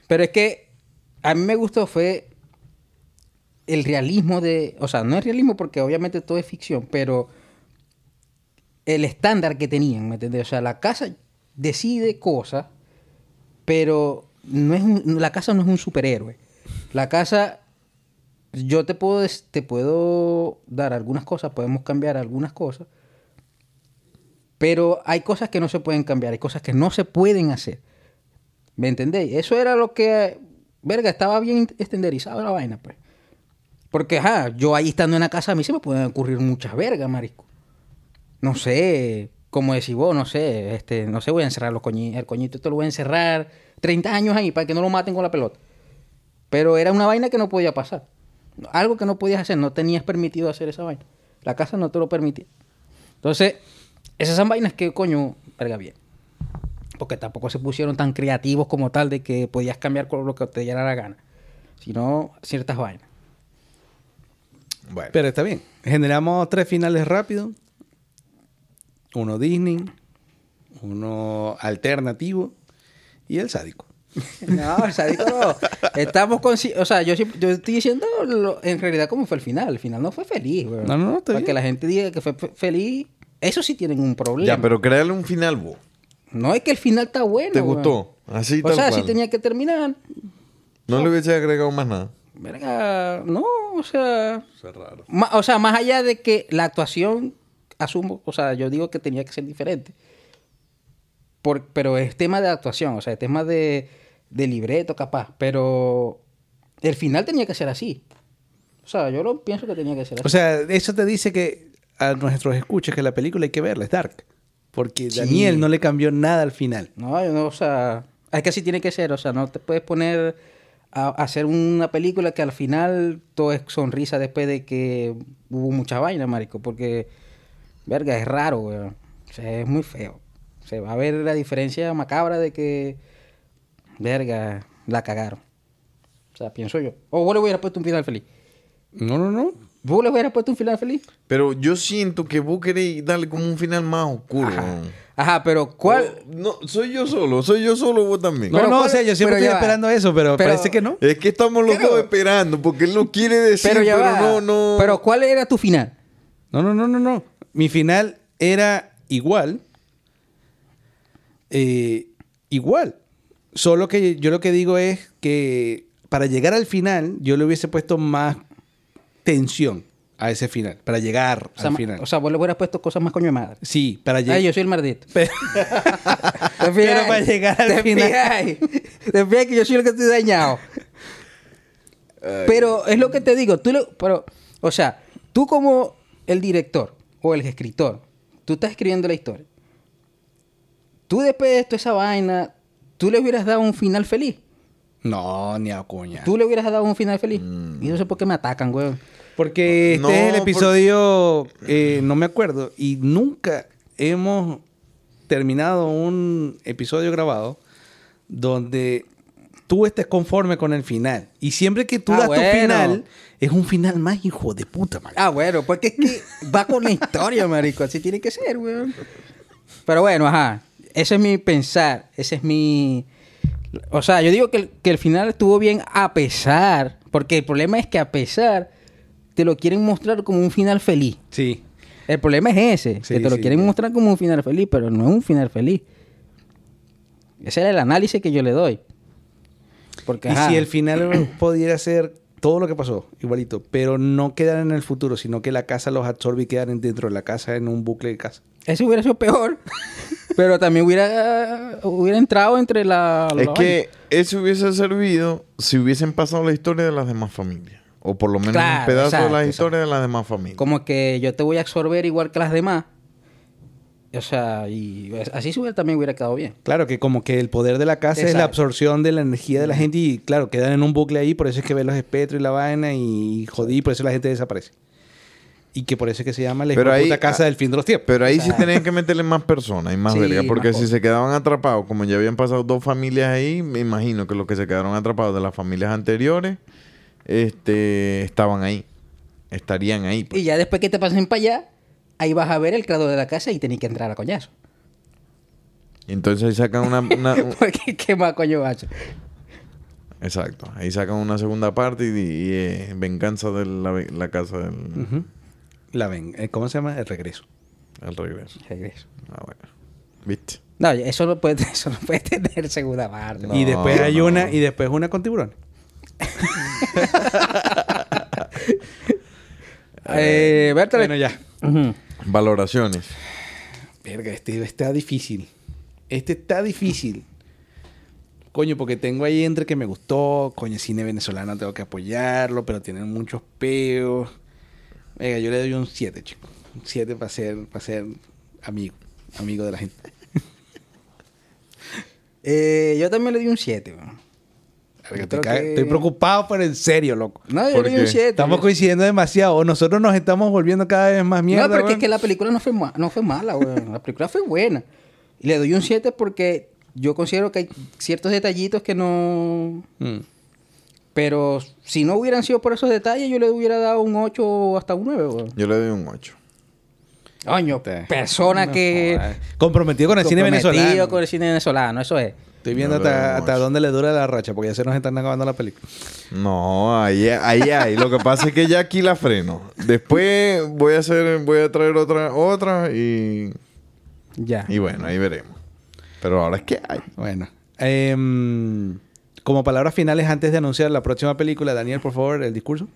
Pero es que a mí me gustó fue el realismo de... O sea, no es realismo porque obviamente todo es ficción, pero el estándar que tenían, ¿me entiendes? O sea, la casa decide cosas, pero no es la casa no es un superhéroe. La casa, yo te puedo, te puedo dar algunas cosas, podemos cambiar algunas cosas, pero hay cosas que no se pueden cambiar, hay cosas que no se pueden hacer. ¿Me entendéis? Eso era lo que, verga, estaba bien estandarizado la vaina, pues. Porque, ajá, yo ahí estando en la casa, a mí se me pueden ocurrir muchas vergas, marisco. No sé, como decís vos, no sé, este, no sé, voy a encerrar los coñi- el coñito, esto lo voy a encerrar 30 años ahí para que no lo maten con la pelota. Pero era una vaina que no podía pasar. Algo que no podías hacer, no tenías permitido hacer esa vaina. La casa no te lo permitía. Entonces, esas son vainas que, coño, verga bien. Porque tampoco se pusieron tan creativos como tal de que podías cambiar con lo que te diera la gana. Sino ciertas vainas. Bueno. Pero está bien. Generamos tres finales rápidos. Uno Disney, uno alternativo y el sádico. No, el sádico no. Estamos con... O sea, yo, siempre- yo estoy diciendo lo- en realidad cómo fue el final. El final no fue feliz. No, no, Para bien. que la gente diga que fue fe- feliz, eso sí tienen un problema. ya, pero créale un final vos. No es que el final está bueno. ¿Te gustó? Así O tal sea, cual. si tenía que terminar. No le hubiese agregado más nada. Verga, no, o sea... Eso es raro. Ma- o sea, más allá de que la actuación, asumo, o sea, yo digo que tenía que ser diferente. Por- pero es tema de actuación, o sea, es tema de, de libreto capaz. Pero el final tenía que ser así. O sea, yo lo pienso que tenía que ser así. O sea, eso te dice que a nuestros escuchas que la película hay que verla, es dark. Porque Sí. Daniel no le cambió nada al final. no, yo no, o sea, es que así tiene que ser. O sea, no te puedes poner a, hacer una película que al final todo es sonrisa después de que hubo mucha vaina, marico. Porque, verga, es raro, weón. O sea, es muy feo. Se va a ver la diferencia macabra de que, verga, la cagaron. O sea, pienso yo. O vos le hubieras puesto un final feliz. No, no, no. ¿Vos le hubieras puesto un final feliz? Pero yo siento que vos queréis darle como un final más oscuro. Ajá. Ajá, pero ¿cuál? Oh, No, soy yo solo, soy yo solo vos también. No, Pero no, ¿cuál- o sea, yo siempre estoy va. esperando eso, pero, Pero- parece que no. Es que estamos los dos esperando, porque él no quiere decir, pero pero, ya va. no, no. Pero ¿cuál era tu final? No, no, no, no, no. Mi final era igual. Eh, igual. Solo que yo lo que digo es que para llegar al final, yo le hubiese puesto más tensión a ese final. Para llegar O sea, al final. o sea, vos le hubieras puesto cosas más coño de madre. sí, para llegar. Ay, yo soy el maldito. Pero, ¿Te Pero fijas? para llegar al ¿Te final. ¿Te fijas que yo soy el que estoy dañado? pero es lo que te digo. Tú lo- pero, o sea, tú como el director o el escritor, tú estás escribiendo la historia. Tú después de toda esa vaina, tú le hubieras dado un final feliz. No, ni a coña. Tú le hubieras dado un final feliz. Mm. Y no sé por qué me atacan, güey. Porque este No, es el por- episodio, eh, no me acuerdo, y nunca hemos terminado un episodio grabado donde tú estés conforme con el final. Y siempre que tú Ah, das bueno. tu final, es un final más hijo de puta, man. Ah, bueno, porque es que va con la historia, marico. Así tiene que ser, weón. Pero bueno, ajá. Ese es mi pensar. Ese es mi... O sea, yo digo que el, que el final estuvo bien a pesar. Porque el problema es que a pesar te lo quieren mostrar como un final feliz. Sí. El problema es ese. Sí, que te lo sí, quieren sí. mostrar como un final feliz, pero no es un final feliz. Ese era el análisis que yo le doy. Porque, Y ajá, si el final pudiera ser todo lo que pasó, igualito, pero no quedar en el futuro, sino que la casa los absorbe y quedan dentro de la casa en un bucle de casa. Ese hubiera sido peor. pero también hubiera, hubiera entrado entre la... Es la que eso hubiese servido si hubiesen pasado la historia de las demás familias. O por lo menos Claro, un pedazo exacto, de la exacto. historia de las demás familias. Como que yo te voy a absorber igual que las demás. O sea, y así se hubiera, también hubiera quedado bien. Claro, que como que el poder de la casa es la Exacto. absorción de la energía de la gente y claro, quedan en un bucle ahí, por eso es que ven los espectros y la vaina y jodí, por eso la gente desaparece. Y que por eso es que se llama la Pero ahí- puta casa ah, del fin de los tiempos. Pero ahí sí tenían que meterle más personas y más Sí, verga. Porque más si cosas. se quedaban atrapados, como ya habían pasado dos familias ahí, me imagino que los que se quedaron atrapados de las familias anteriores este, estaban ahí. Estarían ahí. pues. Y ya después que te pasen para allá, ahí vas a ver el creador de la casa y tenés que entrar a coñazo. Y entonces ahí sacan una... una- un- Porque qué más coño bacho. exacto. Ahí sacan una segunda parte y, y, eh, venganza de la, la casa del. La ven, eh, ¿cómo se llama? El regreso. el regreso. Regreso. Ah, bueno. ¿Viste? No, eso no puede, eso no puede tener segunda parte. No. y después hay no. una, y después una con tiburón. Eh, Bertale. Bueno, ya. Valoraciones. Verga, este está difícil. Este está difícil. Coño, porque tengo ahí entre que me gustó, coño, cine venezolano tengo que apoyarlo, pero tienen muchos peos. Venga, yo le doy un 7, chico. Un 7 para ser, para ser amigo, amigo de la gente. Eh, yo también le di un 7. Verga, Yo te creo caga- que- Estoy preocupado, pero en serio, loco. No, yo ¿Por le di un qué? 7. Estamos coincidiendo demasiado. Nosotros nos estamos volviendo cada vez más mierda. no, pero es que, la película no fue, ma- no fue mala, weón. La película fue buena. Y le doy un 7 porque yo considero que hay ciertos detallitos que no... Mm. Pero si no hubieran sido por esos detalles, yo le hubiera dado un 8 o hasta un 9, weón. Yo le doy un 8. Coño, Te- persona No que... Comprometido con el cine comprometido venezolano. con el cine venezolano, eso es. Estoy viendo No hasta, dónde le dura la racha, porque ya se nos están acabando la película. No, ahí, ahí hay. Lo que pasa es que ya aquí la freno. Después voy a hacer, voy a traer otra, otra y, Ya. y bueno, ahí veremos. Pero ahora es que hay. Bueno. em, como palabras finales antes de anunciar la próxima película, Daniel, por favor, el discurso.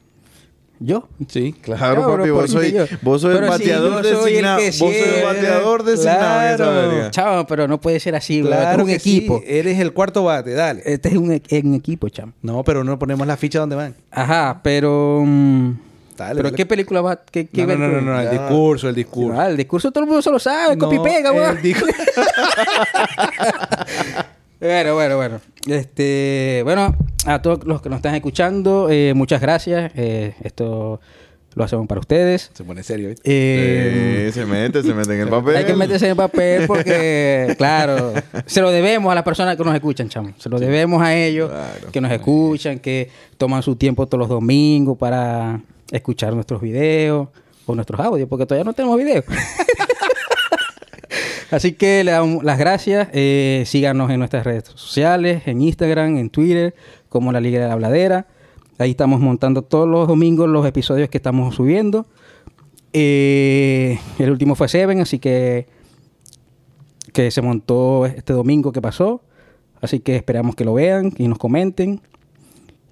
¿Yo? Sí. Claro, Cabrón, papi, vos yo- vos sois el bateador soy el designado. Vos sois el bateador designado Claro. Chavo, pero no puede ser así, es un sí, equipo. Eres el cuarto bate, dale. Este es un, e- un equipo, chamo. No, pero no ponemos la ficha donde van. Ajá, pero... mm, Dale, ¿Pero dale. qué película va? ¿Qué, qué No, no, no, no, no, el discurso, el discurso. Ah, el discurso todo el mundo se lo sabe, No, copy pega, el weón. discurso- Bueno, bueno, bueno. Este, bueno, a todos los que nos están escuchando, eh, muchas gracias. Eh, esto lo hacemos para ustedes. Se pone serio, ¿viste? Eh, Sí, se mete, se mete en el papel. Hay que meterse en el papel porque, claro, se lo debemos a las personas que nos escuchan, chamo. Se lo debemos a ellos Claro. que nos escuchan, que toman su tiempo todos los domingos para escuchar nuestros videos o nuestros audios, porque todavía no tenemos videos. Así que le damos las gracias. Eh, síganos en nuestras redes sociales, en Instagram, en Twitter, como La Liga de la Habladera. Ahí estamos montando todos los domingos los episodios que estamos subiendo. Eh, el último fue Seven, así que que se montó este domingo que pasó. Así que esperamos que lo vean y nos comenten.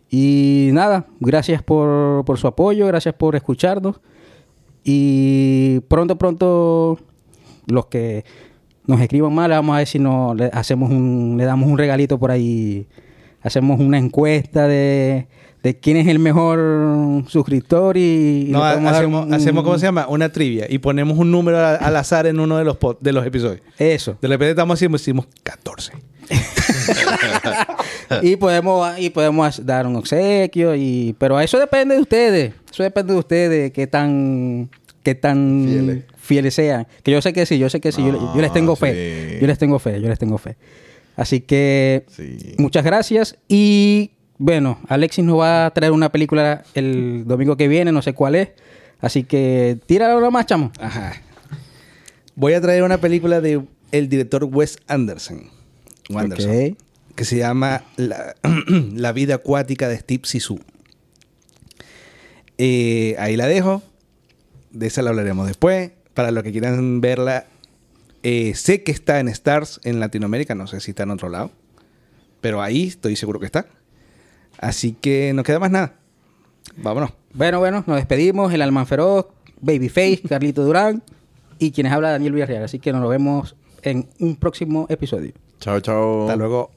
Y nada, gracias por, por su apoyo, gracias por escucharnos. Y pronto, pronto, los que nos escriban mal, vamos a ver si no, le, hacemos un, le damos un regalito por ahí. Hacemos una encuesta de, de quién es el mejor suscriptor y, y No, hacemos, un- hacemos, ¿cómo se llama? Una trivia. Y ponemos un número a- al azar en uno de los, pod- de los episodios. Eso. De repente estamos haciendo, hicimos 14. y podemos y podemos dar un obsequio y pero eso depende de ustedes eso depende de ustedes qué tan qué tan Fieles. fieles, sean que yo sé que sí yo sé que sí yo, yo les tengo Ah, fe sí. yo les tengo fe yo les tengo fe así que Sí. muchas gracias y bueno Alexis nos va a traer una película el domingo que viene no sé cuál es así que tírala una más chamo Ajá. Voy a traer una película de el director Wes Anderson. Anderson. Que se llama La, La vida acuática de Steve Sisu. Eh, ahí la dejo. De esa la hablaremos después. Para los que quieran verla, eh, sé que está en Stars en Latinoamérica. No sé si está en otro lado. Pero ahí estoy seguro que está. Así que no queda más nada. Vámonos. bueno bueno nos despedimos el Alman Feroz Babyface Carlito Durán y quienes habla Daniel Villarreal así que nos vemos en un próximo episodio Chao, chao. Hasta luego.